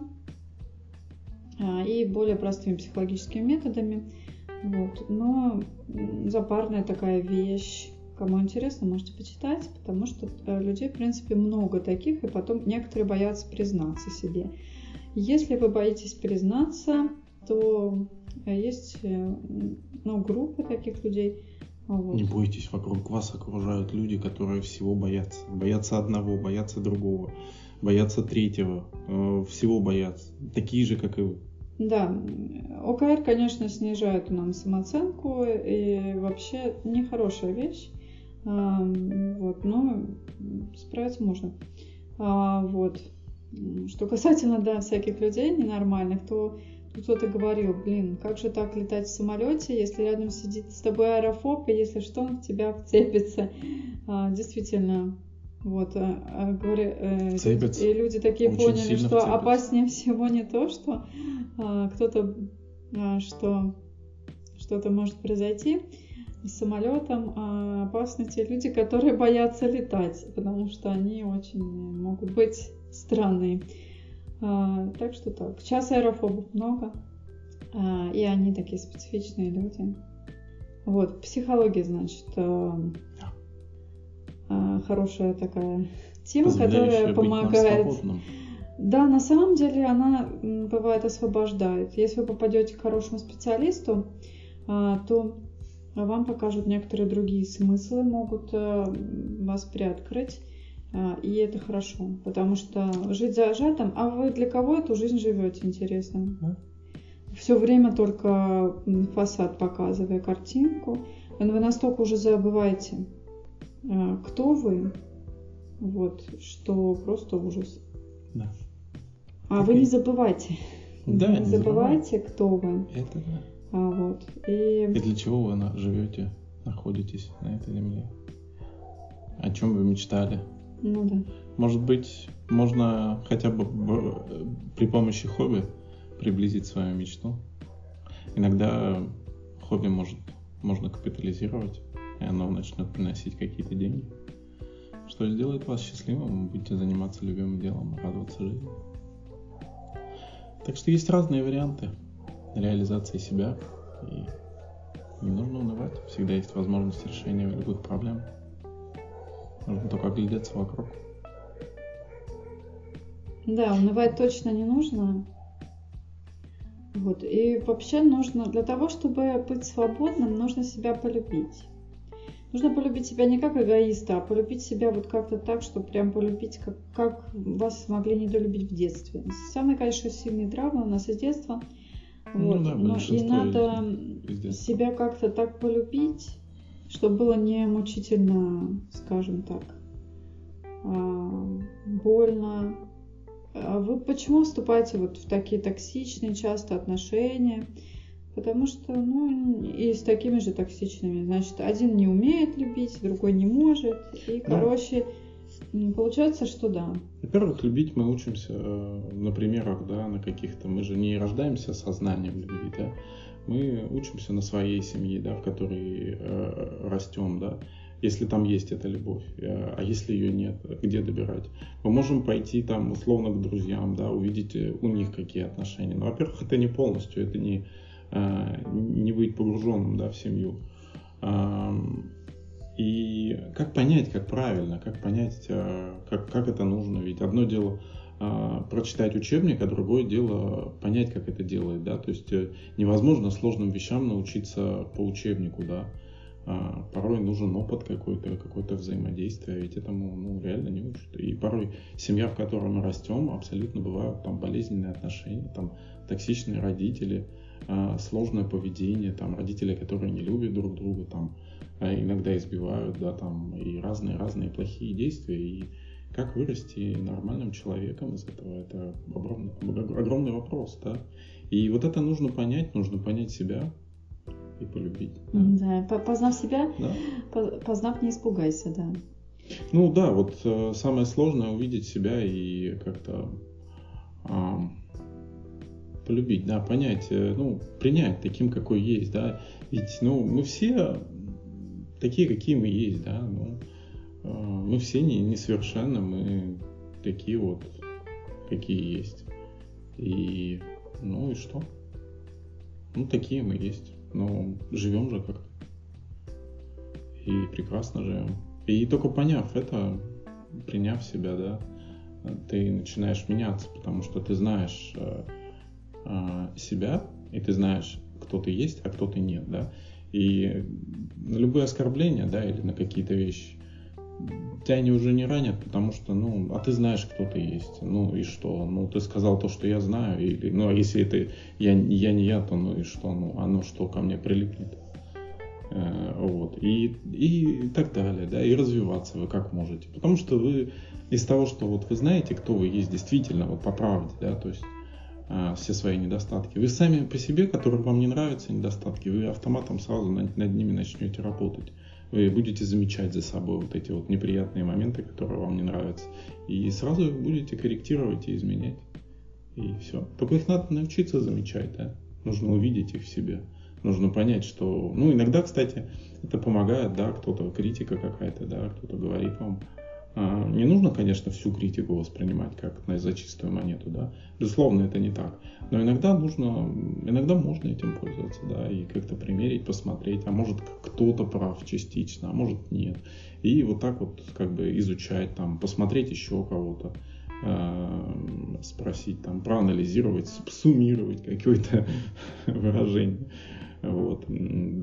а, и более простыми психологическими методами. Вот. Но запарная такая вещь, кому интересно, можете почитать, потому что э, людей, в принципе, много таких, и потом некоторые боятся признаться себе. Если вы боитесь признаться, то есть э, ну, группы таких людей. Вот. Не бойтесь, вокруг вас окружают люди, которые всего боятся. Боятся одного, боятся другого, боятся третьего, э, всего боятся. Такие же, как и вы. Да, ОКР, конечно, снижает нам самооценку и вообще нехорошая вещь. А, вот, но справиться можно. А, вот. Что касательно, да, всяких людей ненормальных, то кто-то говорил, блин, как же так летать в самолете, если рядом сидит с тобой аэрофоб, и если что, он в тебя вцепится. А, действительно, вот, а, а, говоря, э, и люди такие Очень поняли, что вцепится. опаснее всего не то, что а, кто-то, а, что что-то может произойти с самолетом, а опасны те люди, которые боятся летать, потому что они очень могут быть странные. А, так что так. Сейчас аэрофобов много, а, и они такие специфичные люди. Вот, психология, значит, а, а, хорошая такая тема, которая помогает. Да, на самом деле она бывает освобождает. Если вы попадете к хорошему специалисту, то вам покажут некоторые другие смыслы, могут э, вас приоткрыть. А, и это хорошо, потому что жить зажатым, а вы для кого эту жизнь живете, интересно? Да. Все время только фасад показывая картинку, вы настолько уже забываете, а, кто вы, вот, что просто ужас. Да. А вы не забывайте. Да, не, не забывайте, забывай. кто вы. Это да. А, вот. И... и для чего вы живете, находитесь на этой земле? О чем вы мечтали? Ну да. Может быть, можно хотя бы при помощи хобби приблизить свою мечту. Иногда хобби может, можно капитализировать, и оно начнет приносить какие-то деньги. Что сделает вас счастливым, вы будете заниматься любимым делом, радоваться жизни. Так что есть разные варианты реализации себя, и не нужно унывать, всегда есть возможность решения любых проблем. Нужно только оглядеться вокруг. Да, унывать точно не нужно. Вот. И вообще нужно, для того, чтобы быть свободным, нужно себя полюбить. Нужно полюбить себя не как эгоиста, а полюбить себя вот как-то так, чтобы прям полюбить, как, как вас могли недолюбить в детстве. Самые, конечно, сильные травмы у нас из детства. Ну, вот. да, Но и надо себя как-то так полюбить, чтобы было не мучительно, скажем так, а, больно. А вы почему вступаете вот в такие токсичные часто отношения? Потому что, ну, и с такими же токсичными. Значит, один не умеет любить, другой не может. И, короче, получается, что да. Во-первых, любить мы учимся э, на примерах, да, на каких-то. Мы же не рождаемся сознанием любви, да мы учимся на своей семье, да, в которой э, растем, да, если там есть эта любовь, э, а если ее нет, где добирать? Мы можем пойти там условно к друзьям, да, увидеть э, у них какие отношения. Но, во-первых, это не полностью, это не, э, не быть погруженным, да, в семью. Э, и как понять, как правильно, как понять, э, как, как это нужно, ведь одно дело а, прочитать учебник, а другое дело понять, как это делает, да, то есть э, невозможно сложным вещам научиться по учебнику, да, а, порой нужен опыт какой-то, какое-то взаимодействие, ведь этому, ну, реально не учат. И порой семья, в которой мы растем, абсолютно бывают там болезненные отношения, там токсичные родители, а, сложное поведение, там родители, которые не любят друг друга, там иногда избивают, да, там и разные-разные плохие действия, и как вырасти нормальным человеком из этого? Это огромный, огромный вопрос, да? И вот это нужно понять, нужно понять себя и полюбить. Да, да познав себя, да? познав не испугайся, да. Ну да, вот э, самое сложное увидеть себя и как-то э, полюбить, да, понять, э, ну, принять таким, какой есть, да. Ведь, ну, мы все такие, какие мы есть, да, ну, мы все не, несовершенны, мы такие вот, какие есть. И Ну и что? Ну, такие мы есть. Но живем же как-то. И прекрасно живем. И только поняв это, приняв себя, да, ты начинаешь меняться, потому что ты знаешь э, э, себя, и ты знаешь, кто ты есть, а кто ты нет, да. И на любые оскорбления, да, или на какие-то вещи, тебя они уже не ранят, потому что, ну, а ты знаешь, кто ты есть. Ну и что? Ну, ты сказал то, что я знаю, или, ну, а если это я, я не я, то ну и что? Ну, оно что ко мне прилипнет? Э, вот. И, и так далее, да, и развиваться вы как можете. Потому что вы из того, что вот вы знаете, кто вы есть действительно, вот по правде, да, то есть а, все свои недостатки. Вы сами по себе, которые вам не нравятся недостатки, вы автоматом сразу над, над ними начнете работать. Вы будете замечать за собой вот эти вот неприятные моменты, которые вам не нравятся. И сразу их будете корректировать и изменять. И все. Только их надо научиться замечать, да. Нужно увидеть их в себе. Нужно понять, что... Ну, иногда, кстати, это помогает, да, кто-то, критика какая-то, да, кто-то говорит вам, не нужно, конечно, всю критику воспринимать как за чистую монету, да. Безусловно, это не так. Но иногда нужно, иногда можно этим пользоваться, да, и как-то примерить, посмотреть, а может кто-то прав частично, а может нет. И вот так вот как бы изучать, там, посмотреть еще кого-то, э, спросить, там, проанализировать, суммировать какое-то выражение. Вот.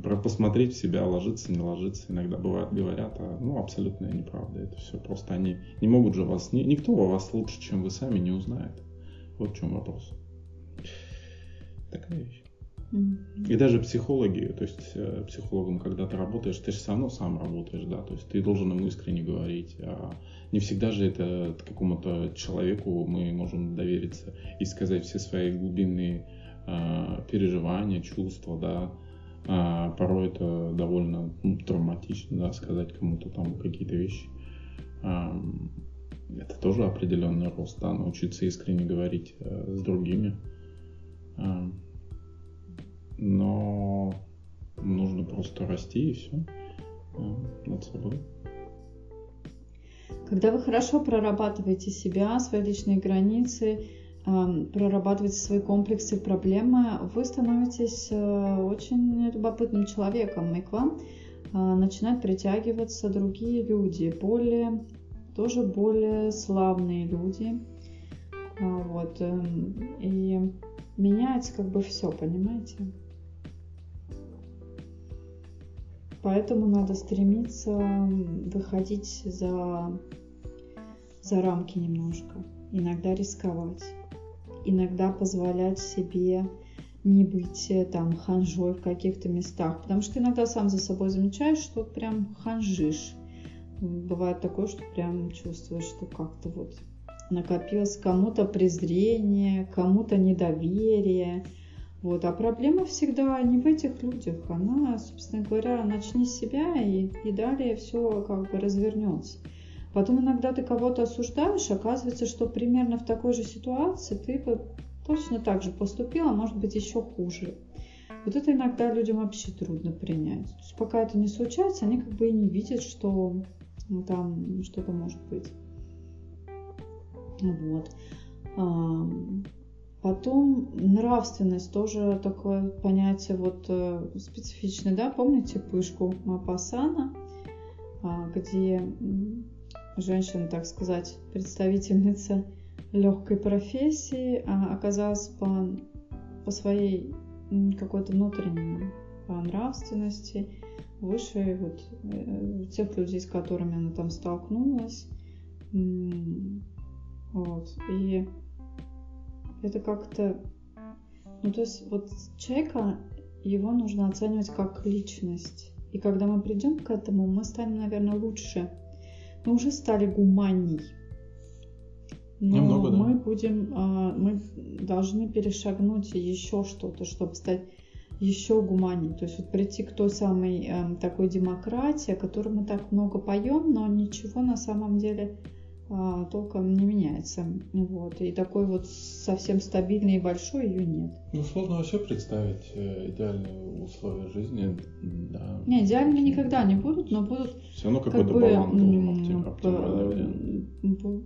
Про посмотреть в себя, ложиться, не ложиться, иногда бывает говорят, а ну абсолютная неправда. Это все просто они не могут же вас, ни, никто о вас лучше, чем вы сами, не узнает. Вот в чем вопрос. Такая вещь. И даже психологи, то есть э, психологом, когда ты работаешь, ты же все равно сам работаешь, да, то есть ты должен ему искренне говорить, а не всегда же это какому-то человеку мы можем довериться и сказать все свои глубинные переживания, чувства, да, а порой это довольно ну, травматично, да, сказать кому-то там какие-то вещи. А, это тоже определенный рост, да, научиться искренне говорить э, с другими. А, но нужно просто расти и все э, над собой. Когда вы хорошо прорабатываете себя, свои личные границы, прорабатываете свои комплексы, проблемы, вы становитесь э, очень любопытным человеком, и к вам а, начинают притягиваться другие люди, более, тоже более славные люди. А, вот, эм, и меняется как бы все, понимаете? Поэтому надо стремиться выходить за, за рамки немножко, иногда рисковать иногда позволять себе не быть э, там ханжой в каких-то местах, потому что иногда сам за собой замечаешь, что прям ханжишь. Бывает такое, что прям чувствуешь, что как-то вот накопилось кому-то презрение, кому-то недоверие. Вот. А проблема всегда не в этих людях. Она, собственно говоря, начни с себя, и, и далее все как бы развернется. Потом иногда ты кого-то осуждаешь, оказывается, что примерно в такой же ситуации ты бы точно так же поступила, может быть, еще хуже. Вот это иногда людям вообще трудно принять. То есть пока это не случается, они как бы и не видят, что ну, там что-то может быть. Вот. Потом нравственность тоже такое понятие вот э, специфичное, да, помните пышку Мапасана, а, где женщина, так сказать, представительница легкой профессии, а оказалась по, по своей какой-то внутренней по нравственности выше вот, э, тех людей, с которыми она там столкнулась. Вот. И это как-то... Ну, то есть вот человека, его нужно оценивать как личность. И когда мы придем к этому, мы станем, наверное, лучше мы уже стали гуманней. Но Немного, да. мы будем, а, мы должны перешагнуть еще что-то, чтобы стать еще гуманней. То есть вот прийти к той самой эм, такой демократии, о которой мы так много поем, но ничего на самом деле толком не меняется. Вот. И такой вот совсем стабильный и большой ее нет. Ну, сложно вообще представить э, идеальные условия жизни. Да. Не, идеальными никогда не будут, но будут... Все равно какой-то как баланс должен оптимальный.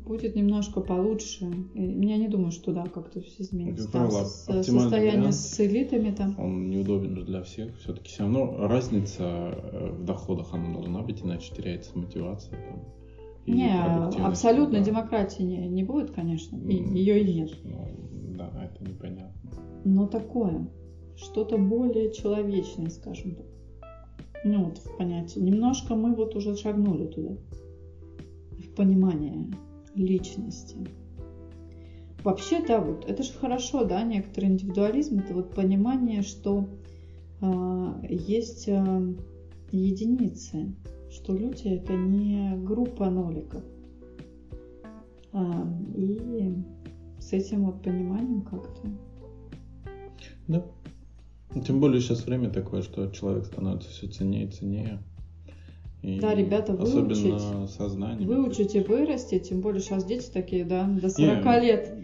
Будет немножко получше. Я не думаю, что да, как-то все изменится. Как правило, состояние вариант, с элитами там. Он неудобен же для всех. Все-таки все равно разница э, в доходах она должна быть, иначе теряется мотивация. Там не, абсолютно демократии не, не будет, конечно, и ее и нет. Ну, да, это непонятно. Но такое, что-то более человечное, скажем так. Ну вот в понятии. Немножко мы вот уже шагнули туда, в понимание личности. Вообще, да, вот это же хорошо, да, некоторый индивидуализм, это вот понимание, что э, есть э, единицы, что люди это не группа ноликов. А, и с этим вот пониманием как-то. Да. Тем более сейчас время такое, что человек становится все ценнее и ценнее. И да, ребята, выучить. Особенно сознание. Выучить и вырасти, тем более сейчас дети такие, да, до 40 Не, лет.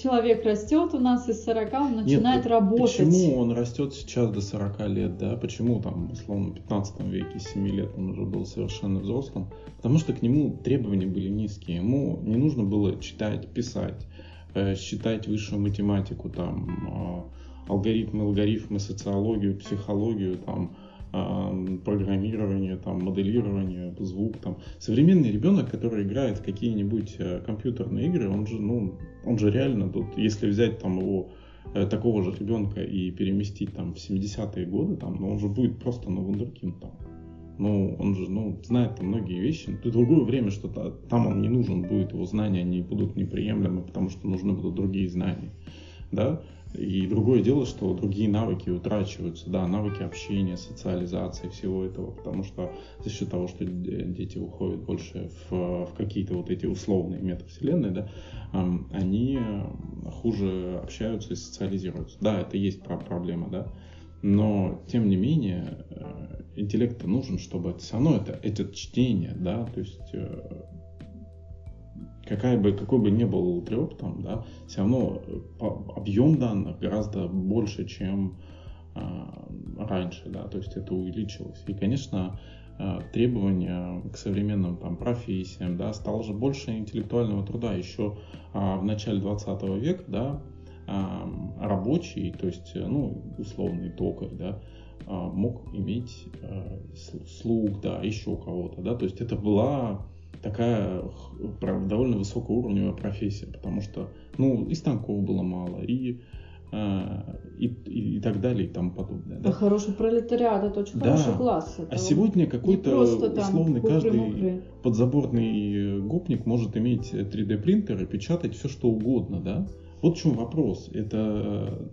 Человек растет у нас из 40, он начинает Нет, работать. Почему он растет сейчас до 40 лет, да? Почему там, условно, в 15 веке, 7 лет он уже был совершенно взрослым? Потому что к нему требования были низкие. Ему не нужно было читать, писать, э, считать высшую математику, там, э, алгоритмы, алгоритмы, социологию, психологию, там, программирование, там, моделирование, звук. Там. Современный ребенок, который играет в какие-нибудь э, компьютерные игры, он же, ну, он же реально тут, если взять там его э, такого же ребенка и переместить там в 70-е годы, там, ну, он же будет просто, ну, вундеркинд там. Ну, он же, ну, знает там многие вещи. Это другое время, что -то, там он не нужен будет, его знания не будут неприемлемы, потому что нужны будут другие знания. Да? И другое дело, что другие навыки утрачиваются, да, навыки общения, социализации, всего этого, потому что за счет того, что дети уходят больше в, в какие-то вот эти условные метавселенные, да, они хуже общаются и социализируются. Да, это есть проблема, да, но тем не менее э, интеллект нужен, чтобы это все равно это, это чтение, да, то есть э, какая бы, какой бы ни был треп там, да, все равно э, объем данных гораздо больше, чем э, раньше, да, то есть это увеличилось. И, конечно, э, требования к современным там профессиям, да, стало же больше интеллектуального труда. Еще э, в начале 20 века, да, э, рабочий, то есть, э, ну, условный токарь, да, мог иметь э, слуг, да, еще кого-то, да, то есть это была такая довольно высокоуровневая профессия, потому что, ну, и станков было мало, и а, и, и, и так далее и тому подобное. Да? хороший пролетариат, это очень да. хороший класс. Это а сегодня какой-то условный каждый подзаборный гопник может иметь 3D принтер и печатать все что угодно, да? Вот в чем вопрос. Это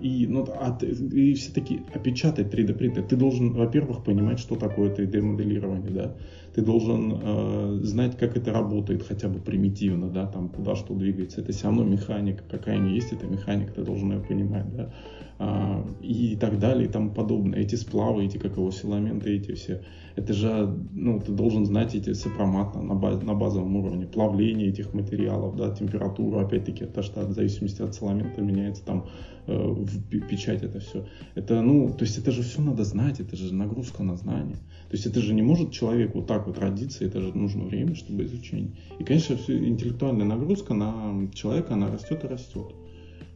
и, ну, а, и все таки опечатать 3D принтер. Ты должен, во-первых, понимать, что такое 3D моделирование, да ты должен э, знать, как это работает, хотя бы примитивно, да, там, куда что двигается. Это все равно механика, какая ни есть, это механика, ты должен ее понимать, да, а, и так далее, и тому подобное. Эти сплавы, эти, как его, филаменты, эти все, это же, ну, ты должен знать эти сопроматно на, баз, на базовом уровне, плавление этих материалов, да, температуру, опять-таки, это что в зависимости от филамента меняется там э, в печать это все. Это, ну, то есть это же все надо знать, это же нагрузка на знание. То есть это же не может человек вот так вот родиться, это же нужно время, чтобы изучение. И, конечно, все, интеллектуальная нагрузка на человека, она растет и растет.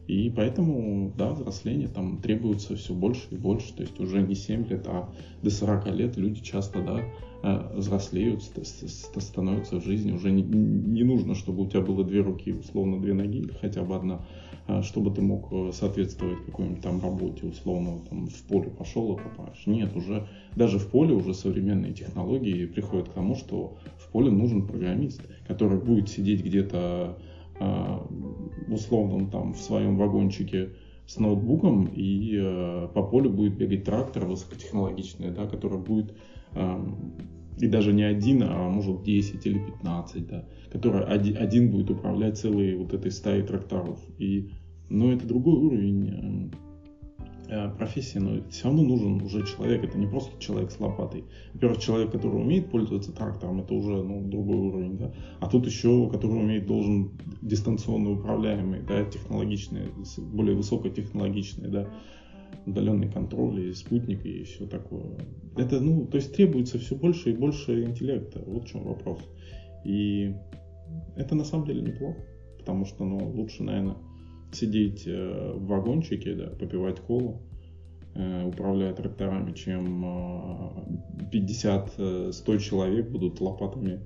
И поэтому, да, взросление там требуется все больше и больше. То есть уже не 7 лет, а до 40 лет люди часто, да, э, взрослеют, становятся в жизни. Уже не, не нужно, чтобы у тебя было две руки, условно две ноги, хотя бы одна, чтобы ты мог э, соответствовать какой-нибудь там работе, условно, там в поле пошел и копаешь. Нет, уже даже в поле уже современные технологии приходят к тому, что в поле нужен программист, который будет сидеть где-то Э, условном там в своем вагончике с ноутбуком, и э, по полю будет бегать трактор высокотехнологичный, да, который будет э, и даже не один, а может 10 или 15, да, который один, один будет управлять целой вот этой стаей тракторов. И, но это другой уровень Э, профессии, но все равно нужен уже человек. Это не просто человек с лопатой. Во-первых, человек, который умеет пользоваться трактором, это уже ну, другой уровень, да. А тут еще, который умеет, должен дистанционно управляемый, да, технологичный, более высокотехнологичный, да, удаленный контроль и спутник и все такое. Это, ну, то есть требуется все больше и больше интеллекта. Вот в чем вопрос. И это на самом деле неплохо, потому что, ну, лучше, наверное, сидеть э, в вагончике, да, попивать колу, э, управляя тракторами, чем 50-100 э, человек будут лопатами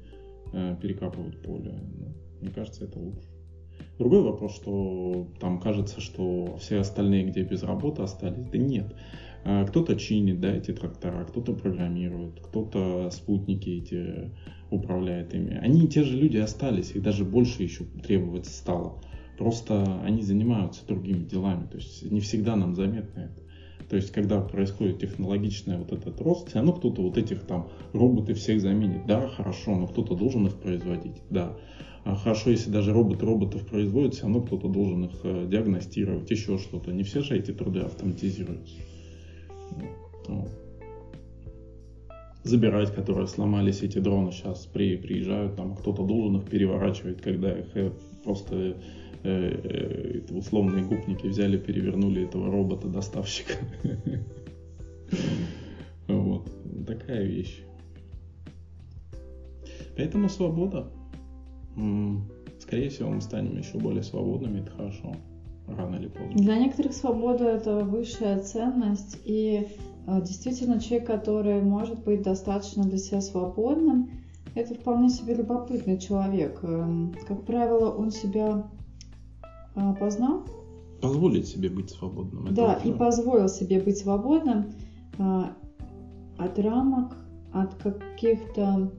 перекапывать поле. Ну, мне кажется, это лучше. Другой вопрос, что там кажется, что все остальные, где без работы остались, да нет. Кто-то чинит, да, эти трактора, кто-то программирует, кто-то спутники эти управляет ими. Они те же люди остались, их даже больше еще требоваться стало. Просто они занимаются другими делами, то есть не всегда нам заметно это. То есть, когда происходит технологичный вот этот рост, все равно кто-то вот этих там роботы всех заменит. Да, хорошо, но кто-то должен их производить, да. А хорошо, если даже роботы роботов производят, все равно кто-то должен их э, диагностировать, еще что-то. Не все же эти труды автоматизируются. Вот. Забирать, которые сломались эти дроны сейчас при, приезжают, там кто-то должен их переворачивать, когда их э, просто Э, э, условные гопники взяли, перевернули этого робота-доставщика. Вот. Такая вещь. Поэтому свобода. Скорее всего, мы станем еще более свободными, это хорошо. Рано или поздно. Для некоторых свобода это высшая ценность. И э, действительно, человек, который может быть достаточно для себя свободным, это вполне себе любопытный человек. Эм, как правило, он себя а, познал. Позволить себе быть свободным. Это да, и позволил себе быть свободным от рамок, от каких-то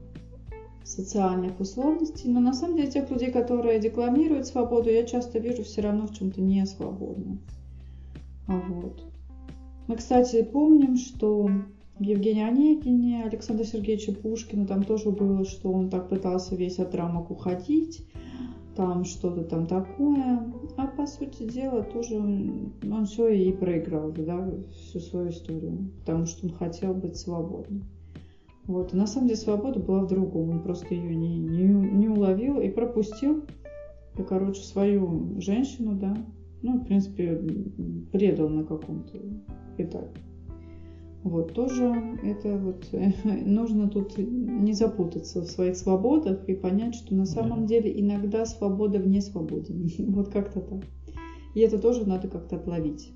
социальных условностей. Но на самом деле тех людей, которые декламируют свободу, я часто вижу все равно в чем-то не свободно. А вот. Мы, кстати, помним, что Евгений Онегине, Александра Сергеевича Пушкина, там тоже было, что он так пытался весь от рамок уходить, там что-то там такое. А по сути дела тоже он все и проиграл, да, всю свою историю, потому что он хотел быть свободным. Вот. На самом деле свобода была в другом, он просто ее не, не, не уловил и пропустил, и, короче, свою женщину, да, ну, в принципе, предал на каком-то этапе. Вот, тоже это вот нужно тут не запутаться в своих свободах и понять, что на самом да. деле иногда свобода вне свободы. вот как-то так. И это тоже надо как-то отловить.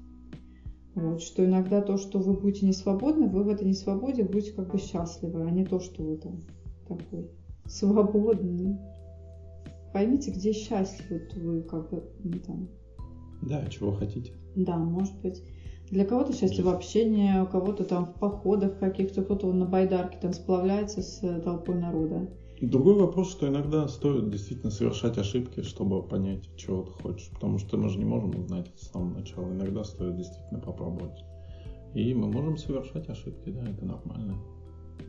Вот, что иногда то, что вы будете не свободны, вы в этой несвободе будете как бы счастливы, а не то, что вы там такой свободный. Поймите, где счастье, вот вы как бы ну, там. Да, чего хотите. Да, может быть. Для кого-то счастье в общении, у кого-то там в походах каких-то, кто-то на байдарке там сплавляется с толпой народа. Другой вопрос, что иногда стоит действительно совершать ошибки, чтобы понять, чего ты хочешь. Потому что мы же не можем узнать это с самого начала. Иногда стоит действительно попробовать. И мы можем совершать ошибки, да, это нормально.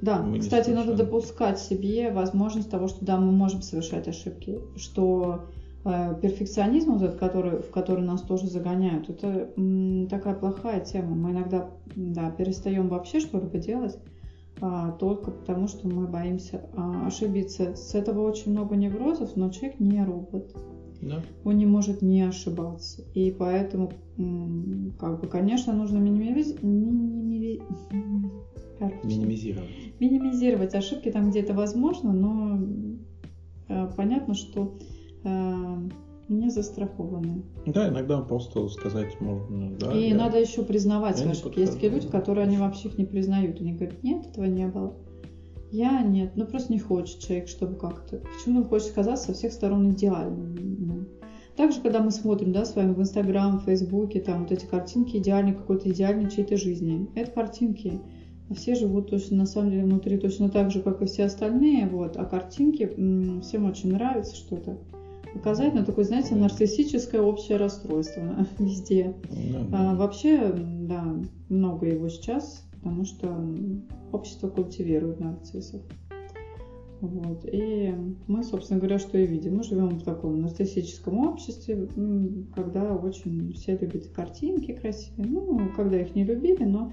Да, мы кстати, надо допускать себе возможность того, что да, мы можем совершать ошибки, что Э, перфекционизм, вот этот, который, в который нас тоже загоняют, это такая плохая тема. Мы иногда да, перестаем вообще что-либо делать только потому, что мы боимся а, ошибиться. С этого очень много неврозов, но человек не робот. Да. Он не может не ошибаться. И поэтому, как бы, конечно, нужно минимиз... минимизи... минимизировать. минимизировать ошибки там, где это возможно, но э, понятно, что Э, не застрахованы. Да, иногда просто сказать можно, да. И я... надо еще признавать свои ошибки. Есть такие люди, которые они вообще их не признают. Они говорят, нет, этого не было. Я нет, ну просто не хочет человек, чтобы как-то. Почему он хочет казаться со всех сторон идеальным? Ну. Также, когда мы смотрим, да, с вами в Инстаграм, в Фейсбуке, там вот эти картинки идеальной какой-то идеальной чьей-то жизни. Это картинки. А все живут точно, на самом деле, внутри точно так же, как и все остальные, вот. А картинки всем очень нравится что-то показать, но такое, знаете, нарциссическое общее расстройство везде. Да, А, вообще, да, много его сейчас, потому что общество культивирует нарциссов. Вот. И мы, собственно говоря, что и видим. Мы живем в таком нарциссическом обществе, когда очень все любят картинки красивые. Ну, когда их не любили, но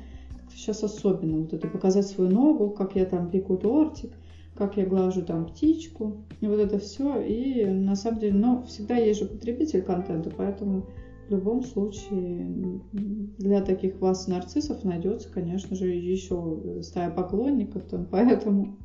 сейчас особенно. Вот это показать свою ногу, как я там пеку тортик, как я глажу там птичку. И вот это все. И на самом деле, но всегда есть же потребитель контента, поэтому в любом случае для таких вас нарциссов найдется, конечно же, еще стая поклонников, там, поэтому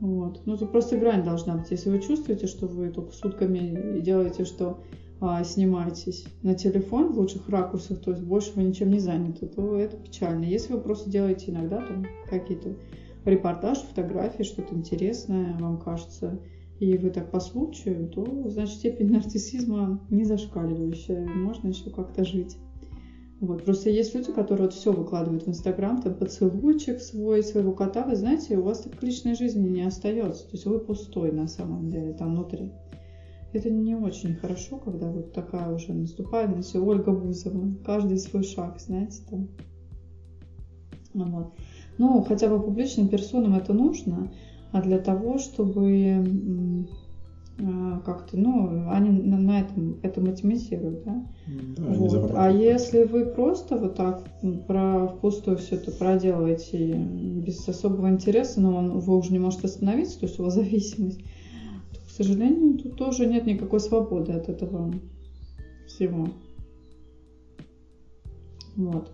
вот. Ну, тут просто грань должна быть. Если вы чувствуете, что вы только сутками делаете, что а, снимаетесь на телефон в лучших ракурсах, то есть больше вы ничем не заняты, то это печально. Если вы просто делаете иногда там какие-то репортажи, фотографии, что-то интересное вам кажется, и вы так по случаю, то значит степень нарциссизма не зашкаливающая, можно еще как-то жить. Вот. Просто есть люди, которые вот все выкладывают в Инстаграм, там поцелуйчик свой, своего кота, вы знаете, у вас так личной жизни не остается. То есть вы пустой на самом деле там внутри. Это не очень хорошо, когда вот такая уже наступает, на все Ольга Бузова, каждый свой шаг, знаете, там. Вот. Ну, хотя бы публичным персонам это нужно, а для того, чтобы а, как-то, ну, они на, на этом это математизируют, да? да вот. А если вы просто вот так про впустую все это проделываете без особого интереса, но он, вы уже не можете остановиться, то есть у вас зависимость, то, к сожалению, тут тоже нет никакой свободы от этого всего. Вот.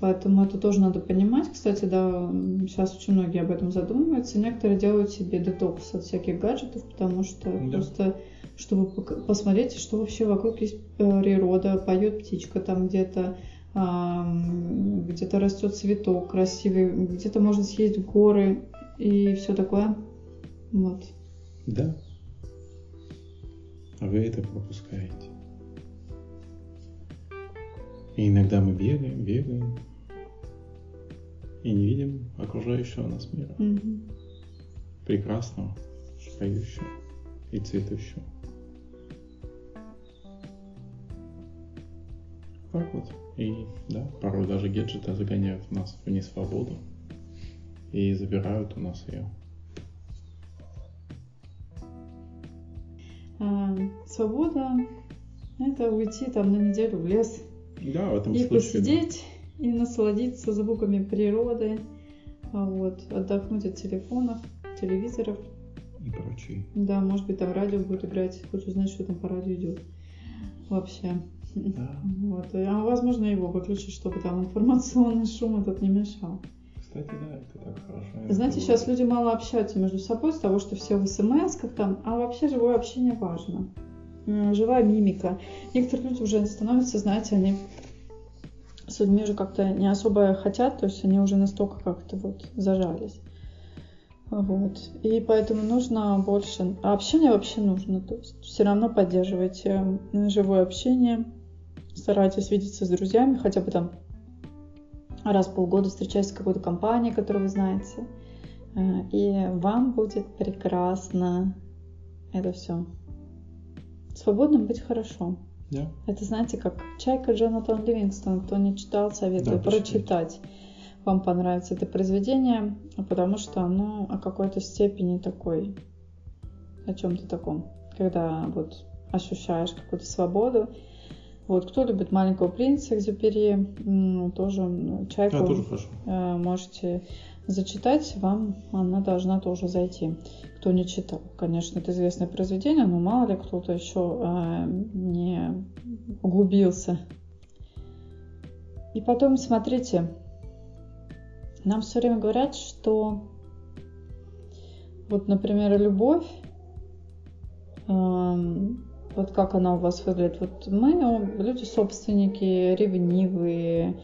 Поэтому это тоже надо понимать. Кстати, да, сейчас очень многие об этом задумываются. Некоторые делают себе детокс от всяких гаджетов, потому что да. просто чтобы посмотреть, что вообще вокруг есть э, природа, поет птичка там где-то, где-то растет цветок красивый, где-то можно съесть горы и все такое. Вот. Да. А вы это пропускаете. И иногда мы бегаем, бегаем, и не видим окружающего нас мира. Mm-hmm. Прекрасного, поющего и цветущего. Так вот. И да, порой даже гаджеты загоняют нас в несвободу и забирают у нас ее. А, свобода – это уйти там на неделю в лес. Да, в этом и случае. посидеть, да и насладиться звуками природы, а вот, отдохнуть от телефонов, телевизоров. И прочее. Да, может быть, там радио будет играть, хочешь узнать, что там по радио идет. Вообще. Да. Вот. А возможно его выключить, чтобы там информационный шум этот не мешал. Кстати, да, это так хорошо. Знаете, сейчас люди мало общаются между собой с того, что все в смс там, а вообще живое общение важно. Живая мимика. Некоторые люди уже становятся, знаете, они с людьми уже как-то не особо хотят, то есть они уже настолько как-то вот зажались. Вот. И поэтому нужно больше... А общение вообще нужно. То есть все равно поддерживайте живое общение. Старайтесь видеться с друзьями, хотя бы там раз в полгода встречайтесь с какой-то компанией, которую вы знаете. Э, и вам будет прекрасно это все. Свободным быть хорошо. Да. Это, знаете, как «Чайка» Джонатан Ливингстон. Кто не читал, советую да, прочитать. Вам понравится это произведение, потому что оно о какой-то степени такой, о чем-то таком, когда вот ощущаешь какую-то свободу. Вот, кто любит «Маленького принца» Экзюпери, тоже «Чайку» тоже хорошо. Э, можете зачитать, вам она должна тоже зайти. Кто не читал, конечно, это известное произведение, но мало ли кто-то еще э, не углубился. И потом, смотрите, нам все время говорят, что вот, например, любовь, э, вот как она у вас выглядит. Вот мы люди собственники, ревнивые,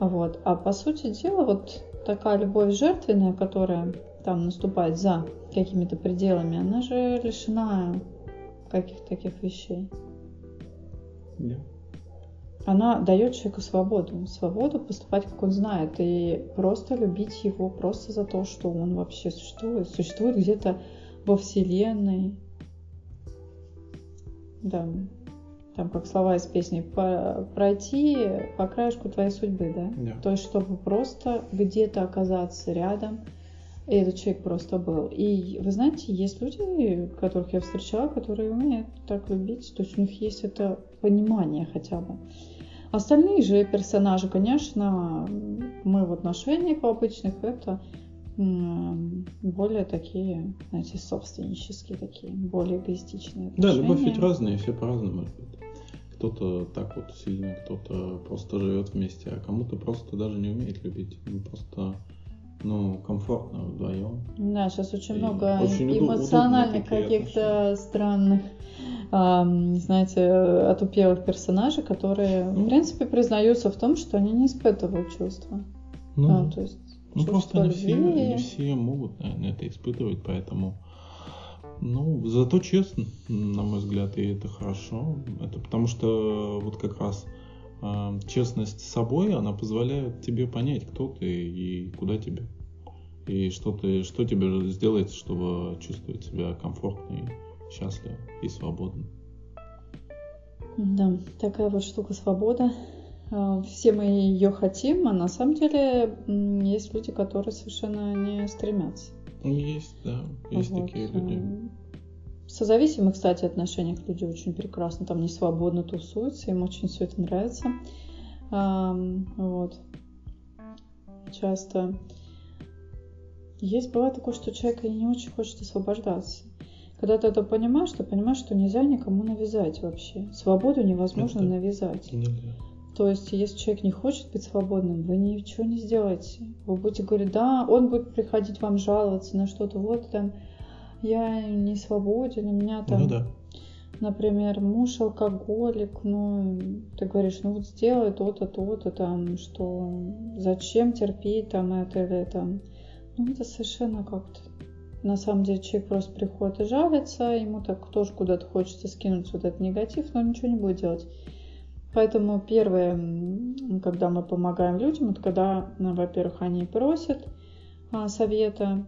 вот. А по сути дела, вот такая любовь жертвенная, которая там наступает за какими-то пределами, она же лишена каких-то таких вещей. Да. Она дает человеку свободу. Свободу поступать, как он знает, и просто любить его просто за то, что он вообще существует. Существует где-то во Вселенной. Да там как слова из песни, пройти по краешку твоей судьбы, да? да. То есть, чтобы просто где-то оказаться рядом И этот человек просто был. И вы знаете, есть люди, которых я встречала, которые умеют так любить, то есть у них есть это понимание хотя бы. Остальные же персонажи, конечно, мы в отношениях обычных, это более такие, знаете, собственнические такие, более эгоистичные отношения. Да, любовь ведь разная, все по-разному любят. Кто-то так вот сильно, кто-то просто живет вместе, а кому-то просто даже не умеет любить. Ну, просто ну, комфортно вдвоем. Да, сейчас очень и много очень эмоциональных каких-то странных, э, знаете, отупелых персонажей, которые, ну, в принципе, признаются в том, что они не испытывают чувства. Ну, а, то есть ну просто не все, не все могут, наверное, это испытывать, поэтому... Ну, зато честно, на мой взгляд, и это хорошо. Это потому что вот как раз э, честность с собой, она позволяет тебе понять, кто ты и куда тебе. И что ты, что тебе сделать, чтобы чувствовать себя комфортно и счастливо и свободно. Да, такая вот штука свобода. А, все мы ее хотим, а на самом деле есть люди, которые совершенно не стремятся. Есть, да, есть вот. такие люди. В созависимых, кстати, отношениях люди очень прекрасно там не свободно тусуются, им очень все это нравится. Вот. Часто есть бывает такое, что человек не очень хочет освобождаться. Когда ты это понимаешь, ты понимаешь, что нельзя никому навязать вообще. Свободу невозможно это навязать. Нельзя. То есть, если человек не хочет быть свободным, вы ничего не сделаете. Вы будете говорить, да, он будет приходить вам жаловаться на что-то, вот там, я не свободен, у меня там, ну, да. например, муж алкоголик, ну, ты говоришь, ну вот сделай то-то, то-то, там, что зачем терпеть там это или там. Ну, это совершенно как-то на самом деле человек просто приходит и жалится, ему так тоже куда-то хочется скинуть вот этот негатив, но он ничего не будет делать. Поэтому первое, когда мы помогаем людям, это когда, ну, во-первых, они просят а, совета,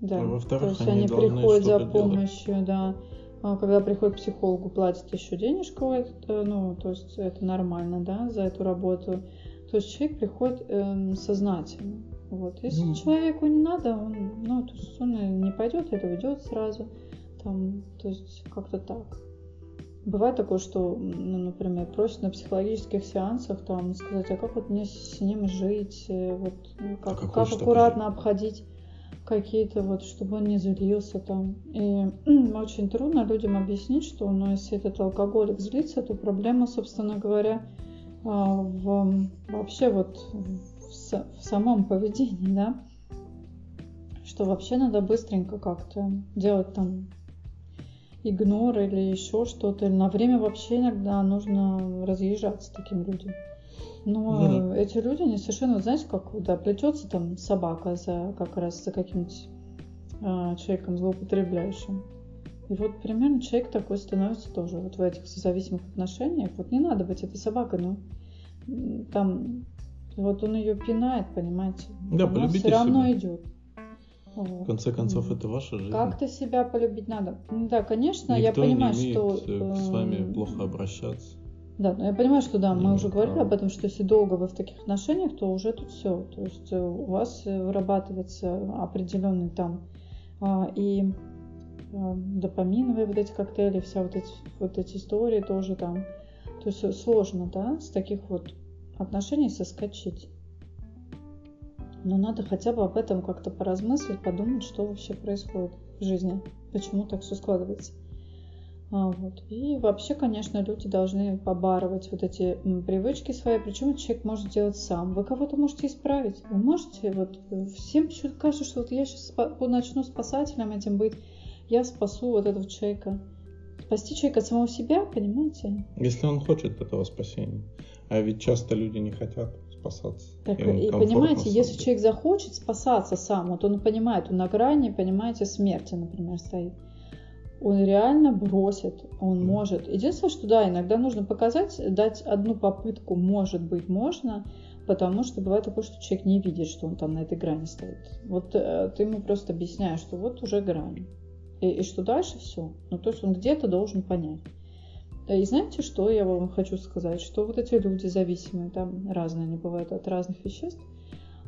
да, а то есть они, они приходят за помощью, делать. да. А когда приходят к психологу, платят еще денежку, это, ну, то есть это нормально, да, за эту работу. То есть человек приходит эм, сознательно. Вот. Если mm. человеку не надо, он, ну, то есть он не пойдет, это уйдет сразу. Там, то есть как-то так. Бывает такое, что, ну, например, просят на психологических сеансах там сказать, а как вот мне с ним жить, э, вот ну, как, а как аккуратно жить? обходить какие-то вот, чтобы он не злился там. И очень трудно людям объяснить, что, ну, если этот алкоголик злится, то проблема, собственно говоря, а, в, вообще вот в, в самом поведении, да, что вообще надо быстренько как-то делать там игнор или еще что-то. Или на время вообще иногда нужно разъезжаться таким людям. Но ну, эти люди, они совершенно, знаете, как, да, плетется там собака за как раз за каким-нибудь э, человеком злоупотребляющим. И вот примерно человек такой становится тоже вот в этих созависимых отношениях. Вот не надо быть этой собакой, но там вот он ее пинает, понимаете? Да, Она все равно себя. идет. В конце концов, это ваша жизнь. Как-то себя полюбить надо. Ну да, конечно, Никто я понимаю, не что... Э, с вами плохо обращаться. Да, но я понимаю, что да, мы уже говорили об этом, что если долго вы в таких отношениях, то уже тут все. То есть э, у вас вырабатывается определенный там а, и допаминовые вот эти коктейли, вся вот эти, вот эти истории тоже там. То есть сложно, да, с таких вот отношений соскочить. Но надо хотя бы об этом как-то поразмыслить, подумать, что вообще происходит в жизни, почему так все складывается. А, вот. И вообще, конечно, люди должны побарывать вот эти привычки свои, причем человек может сделать сам. Вы кого-то можете исправить, вы можете, вот всем почему-то кажется, что вот я сейчас начну спасателем этим быть, я спасу вот этого человека. Спасти человека от самого себя, понимаете? Если он хочет этого спасения. А ведь часто люди не хотят спасаться. Так, и, и понимаете, если человек захочет спасаться сам, вот он понимает, он на грани, понимаете, смерти, например, стоит, он реально бросит, он может. Единственное, что да, иногда нужно показать, дать одну попытку, может быть, можно, потому что бывает такое, что человек не видит, что он там на этой грани стоит. Вот э, ты ему просто объясняешь, что вот уже грань. И, и что дальше все. Ну, то есть он где-то должен понять. И знаете, что я вам хочу сказать? Что вот эти люди зависимые, там разные они бывают от разных веществ,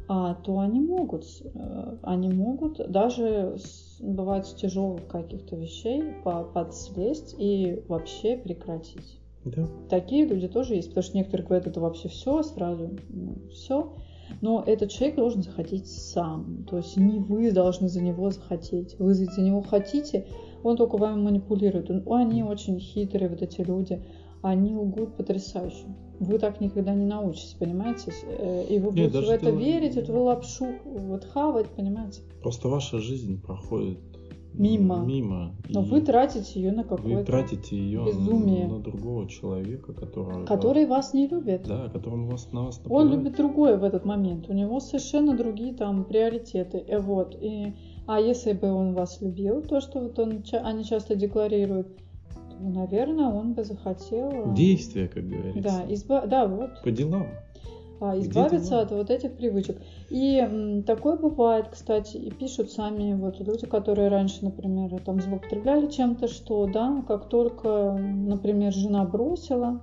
а, то они могут, э, они могут даже бывает с тяжелых каких-то вещей подслезть и вообще прекратить. Да. Такие люди тоже есть, потому что некоторые говорят, это вообще все сразу, ну, все. Но этот человек должен захотеть сам. То есть не вы должны за него захотеть. Вы за него хотите, он только вами манипулирует. Он, они очень хитрые, вот эти люди. Они лгут потрясающе. Вы так никогда не научитесь, понимаете? Э, и вы Нет, будете в это дело... верить, вот вы лапшу вот хавать, понимаете? Просто ваша жизнь проходит мимо. Мимо. Но вы тратите ее на какое-то Вы тратите ее безумие. на другого человека, которого... Который вас не любит. Да, которому вас, на вас нападает. Он любит другое в этот момент. У него совершенно другие там приоритеты. И вот. И, а если бы он вас любил, то, что вот он, они часто декларируют, то, наверное, он бы захотел... Действия, как говорится. Да, изба... да вот. По делам. А, избавиться от вот этих привычек. И м, такое бывает, кстати, и пишут сами вот люди, которые раньше, например, там злоупотребляли чем-то, что, да, как только, например, жена бросила,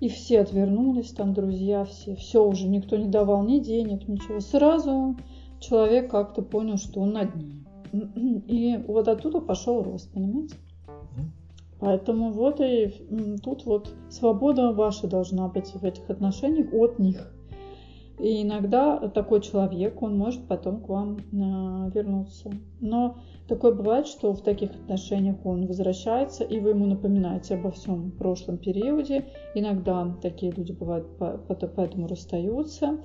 и все отвернулись, там друзья все, все уже, никто не давал ни денег, ничего. Сразу человек как-то понял, что он на дне. И вот оттуда пошел рост, понимаете? Поэтому вот и тут вот свобода ваша должна быть в этих отношениях от них. И иногда такой человек, он может потом к вам а, вернуться. Но такое бывает, что в таких отношениях он возвращается, и вы ему напоминаете обо всем прошлом периоде. Иногда такие люди бывают, поэтому расстаются.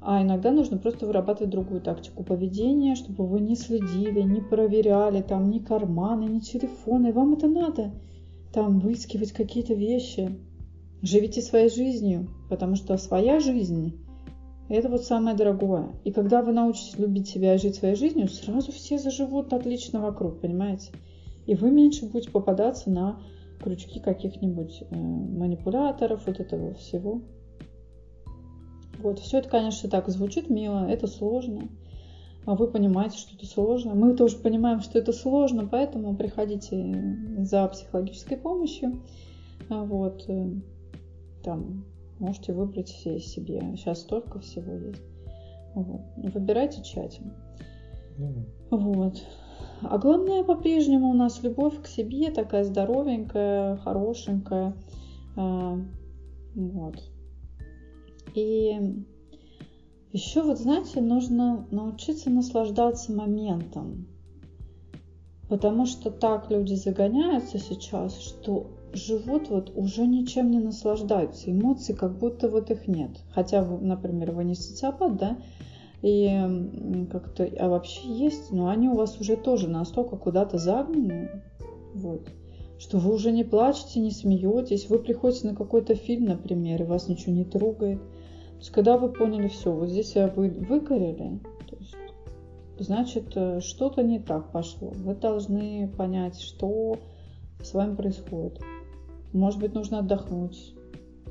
А иногда нужно просто вырабатывать другую тактику поведения, чтобы вы не следили, не проверяли там ни карманы, ни телефоны. Вам это надо. Там выискивать какие-то вещи. Живите своей жизнью, потому что своя жизнь это вот самое дорогое. И когда вы научитесь любить себя и жить своей жизнью, сразу все заживут отлично вокруг, понимаете? И вы меньше будете попадаться на крючки каких-нибудь э, манипуляторов, вот этого всего. Вот, все это, конечно, так звучит мило, это сложно. А вы понимаете, что это сложно. Мы тоже понимаем, что это сложно, поэтому приходите за психологической помощью. А вот, э, там, Можете выбрать все себе. Сейчас столько всего есть. Вот. Выбирайте тщательно. Mm. Вот. А главное, по-прежнему у нас любовь к себе такая здоровенькая, хорошенькая. А, вот. И еще вот, знаете, нужно научиться наслаждаться моментом. Потому что так люди загоняются сейчас, что живут вот уже ничем не наслаждаются. Эмоций как будто вот их нет. Хотя, например, вы не социопат, да, и как-то, а вообще есть, но они у вас уже тоже настолько куда-то загнаны, вот, что вы уже не плачете, не смеетесь, вы приходите на какой-то фильм, например, и вас ничего не трогает. То есть, когда вы поняли все, вот здесь вы выгорели, то есть, значит, э, что-то не так пошло. Вы должны понять, что с вами происходит. Может быть, нужно отдохнуть.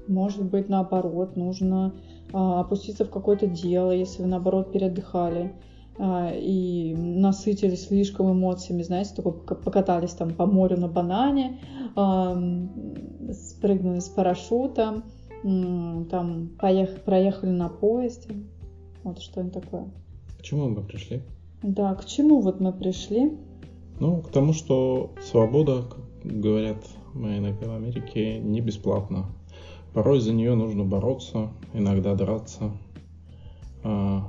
Может быть, наоборот, нужно а, опуститься в какое-то дело, если вы, наоборот, переотдыхали а, и насытились слишком эмоциями, знаете, такой покатались там по морю на банане, а, спрыгнули с парашютом, там поехали, проехали на поезде. Вот что-нибудь такое. К чему мы пришли? Да, к чему вот мы пришли? Ну, к тому, что свобода, как говорят мы иногда в Америке, не бесплатно. Порой за нее нужно бороться, иногда драться, а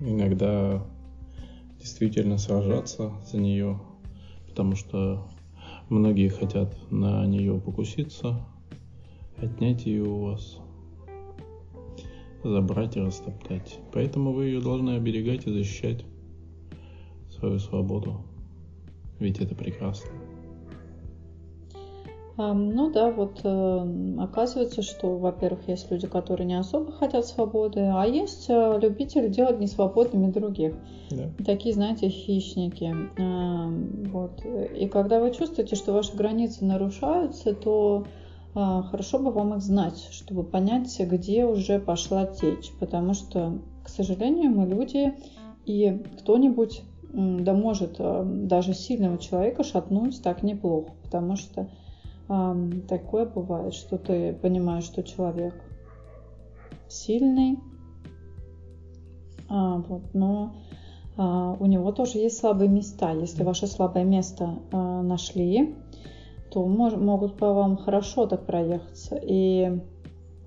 иногда действительно сражаться за нее, потому что многие хотят на нее покуситься, отнять ее у вас, забрать и растоптать. Поэтому вы ее должны оберегать и защищать свою свободу. Ведь это прекрасно. Ну да, вот э, оказывается, что, во-первых, есть люди, которые не особо хотят свободы, а есть э, любители делать несвободными других. Да. Такие, знаете, хищники. Вот. И когда вы чувствуете, что ваши границы нарушаются, то хорошо бы вам их знать, чтобы понять, где уже пошла течь. Потому что, к сожалению, мы люди, и кто-нибудь да может даже сильного человека шатнуть так неплохо, потому что такое бывает, что ты понимаешь, что человек сильный, А, вот, но а, у него тоже есть слабые места. Если ваше слабое место а, нашли, то мож, могут по вам хорошо так проехаться. И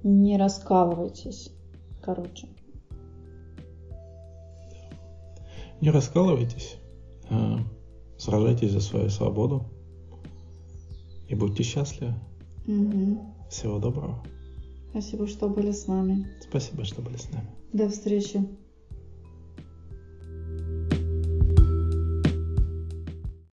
не раскалывайтесь, короче. Не раскалывайтесь, а сражайтесь за свою свободу и будьте счастливы. Угу. Всего доброго. Спасибо, что были с нами. Спасибо, что были с нами. До встречи.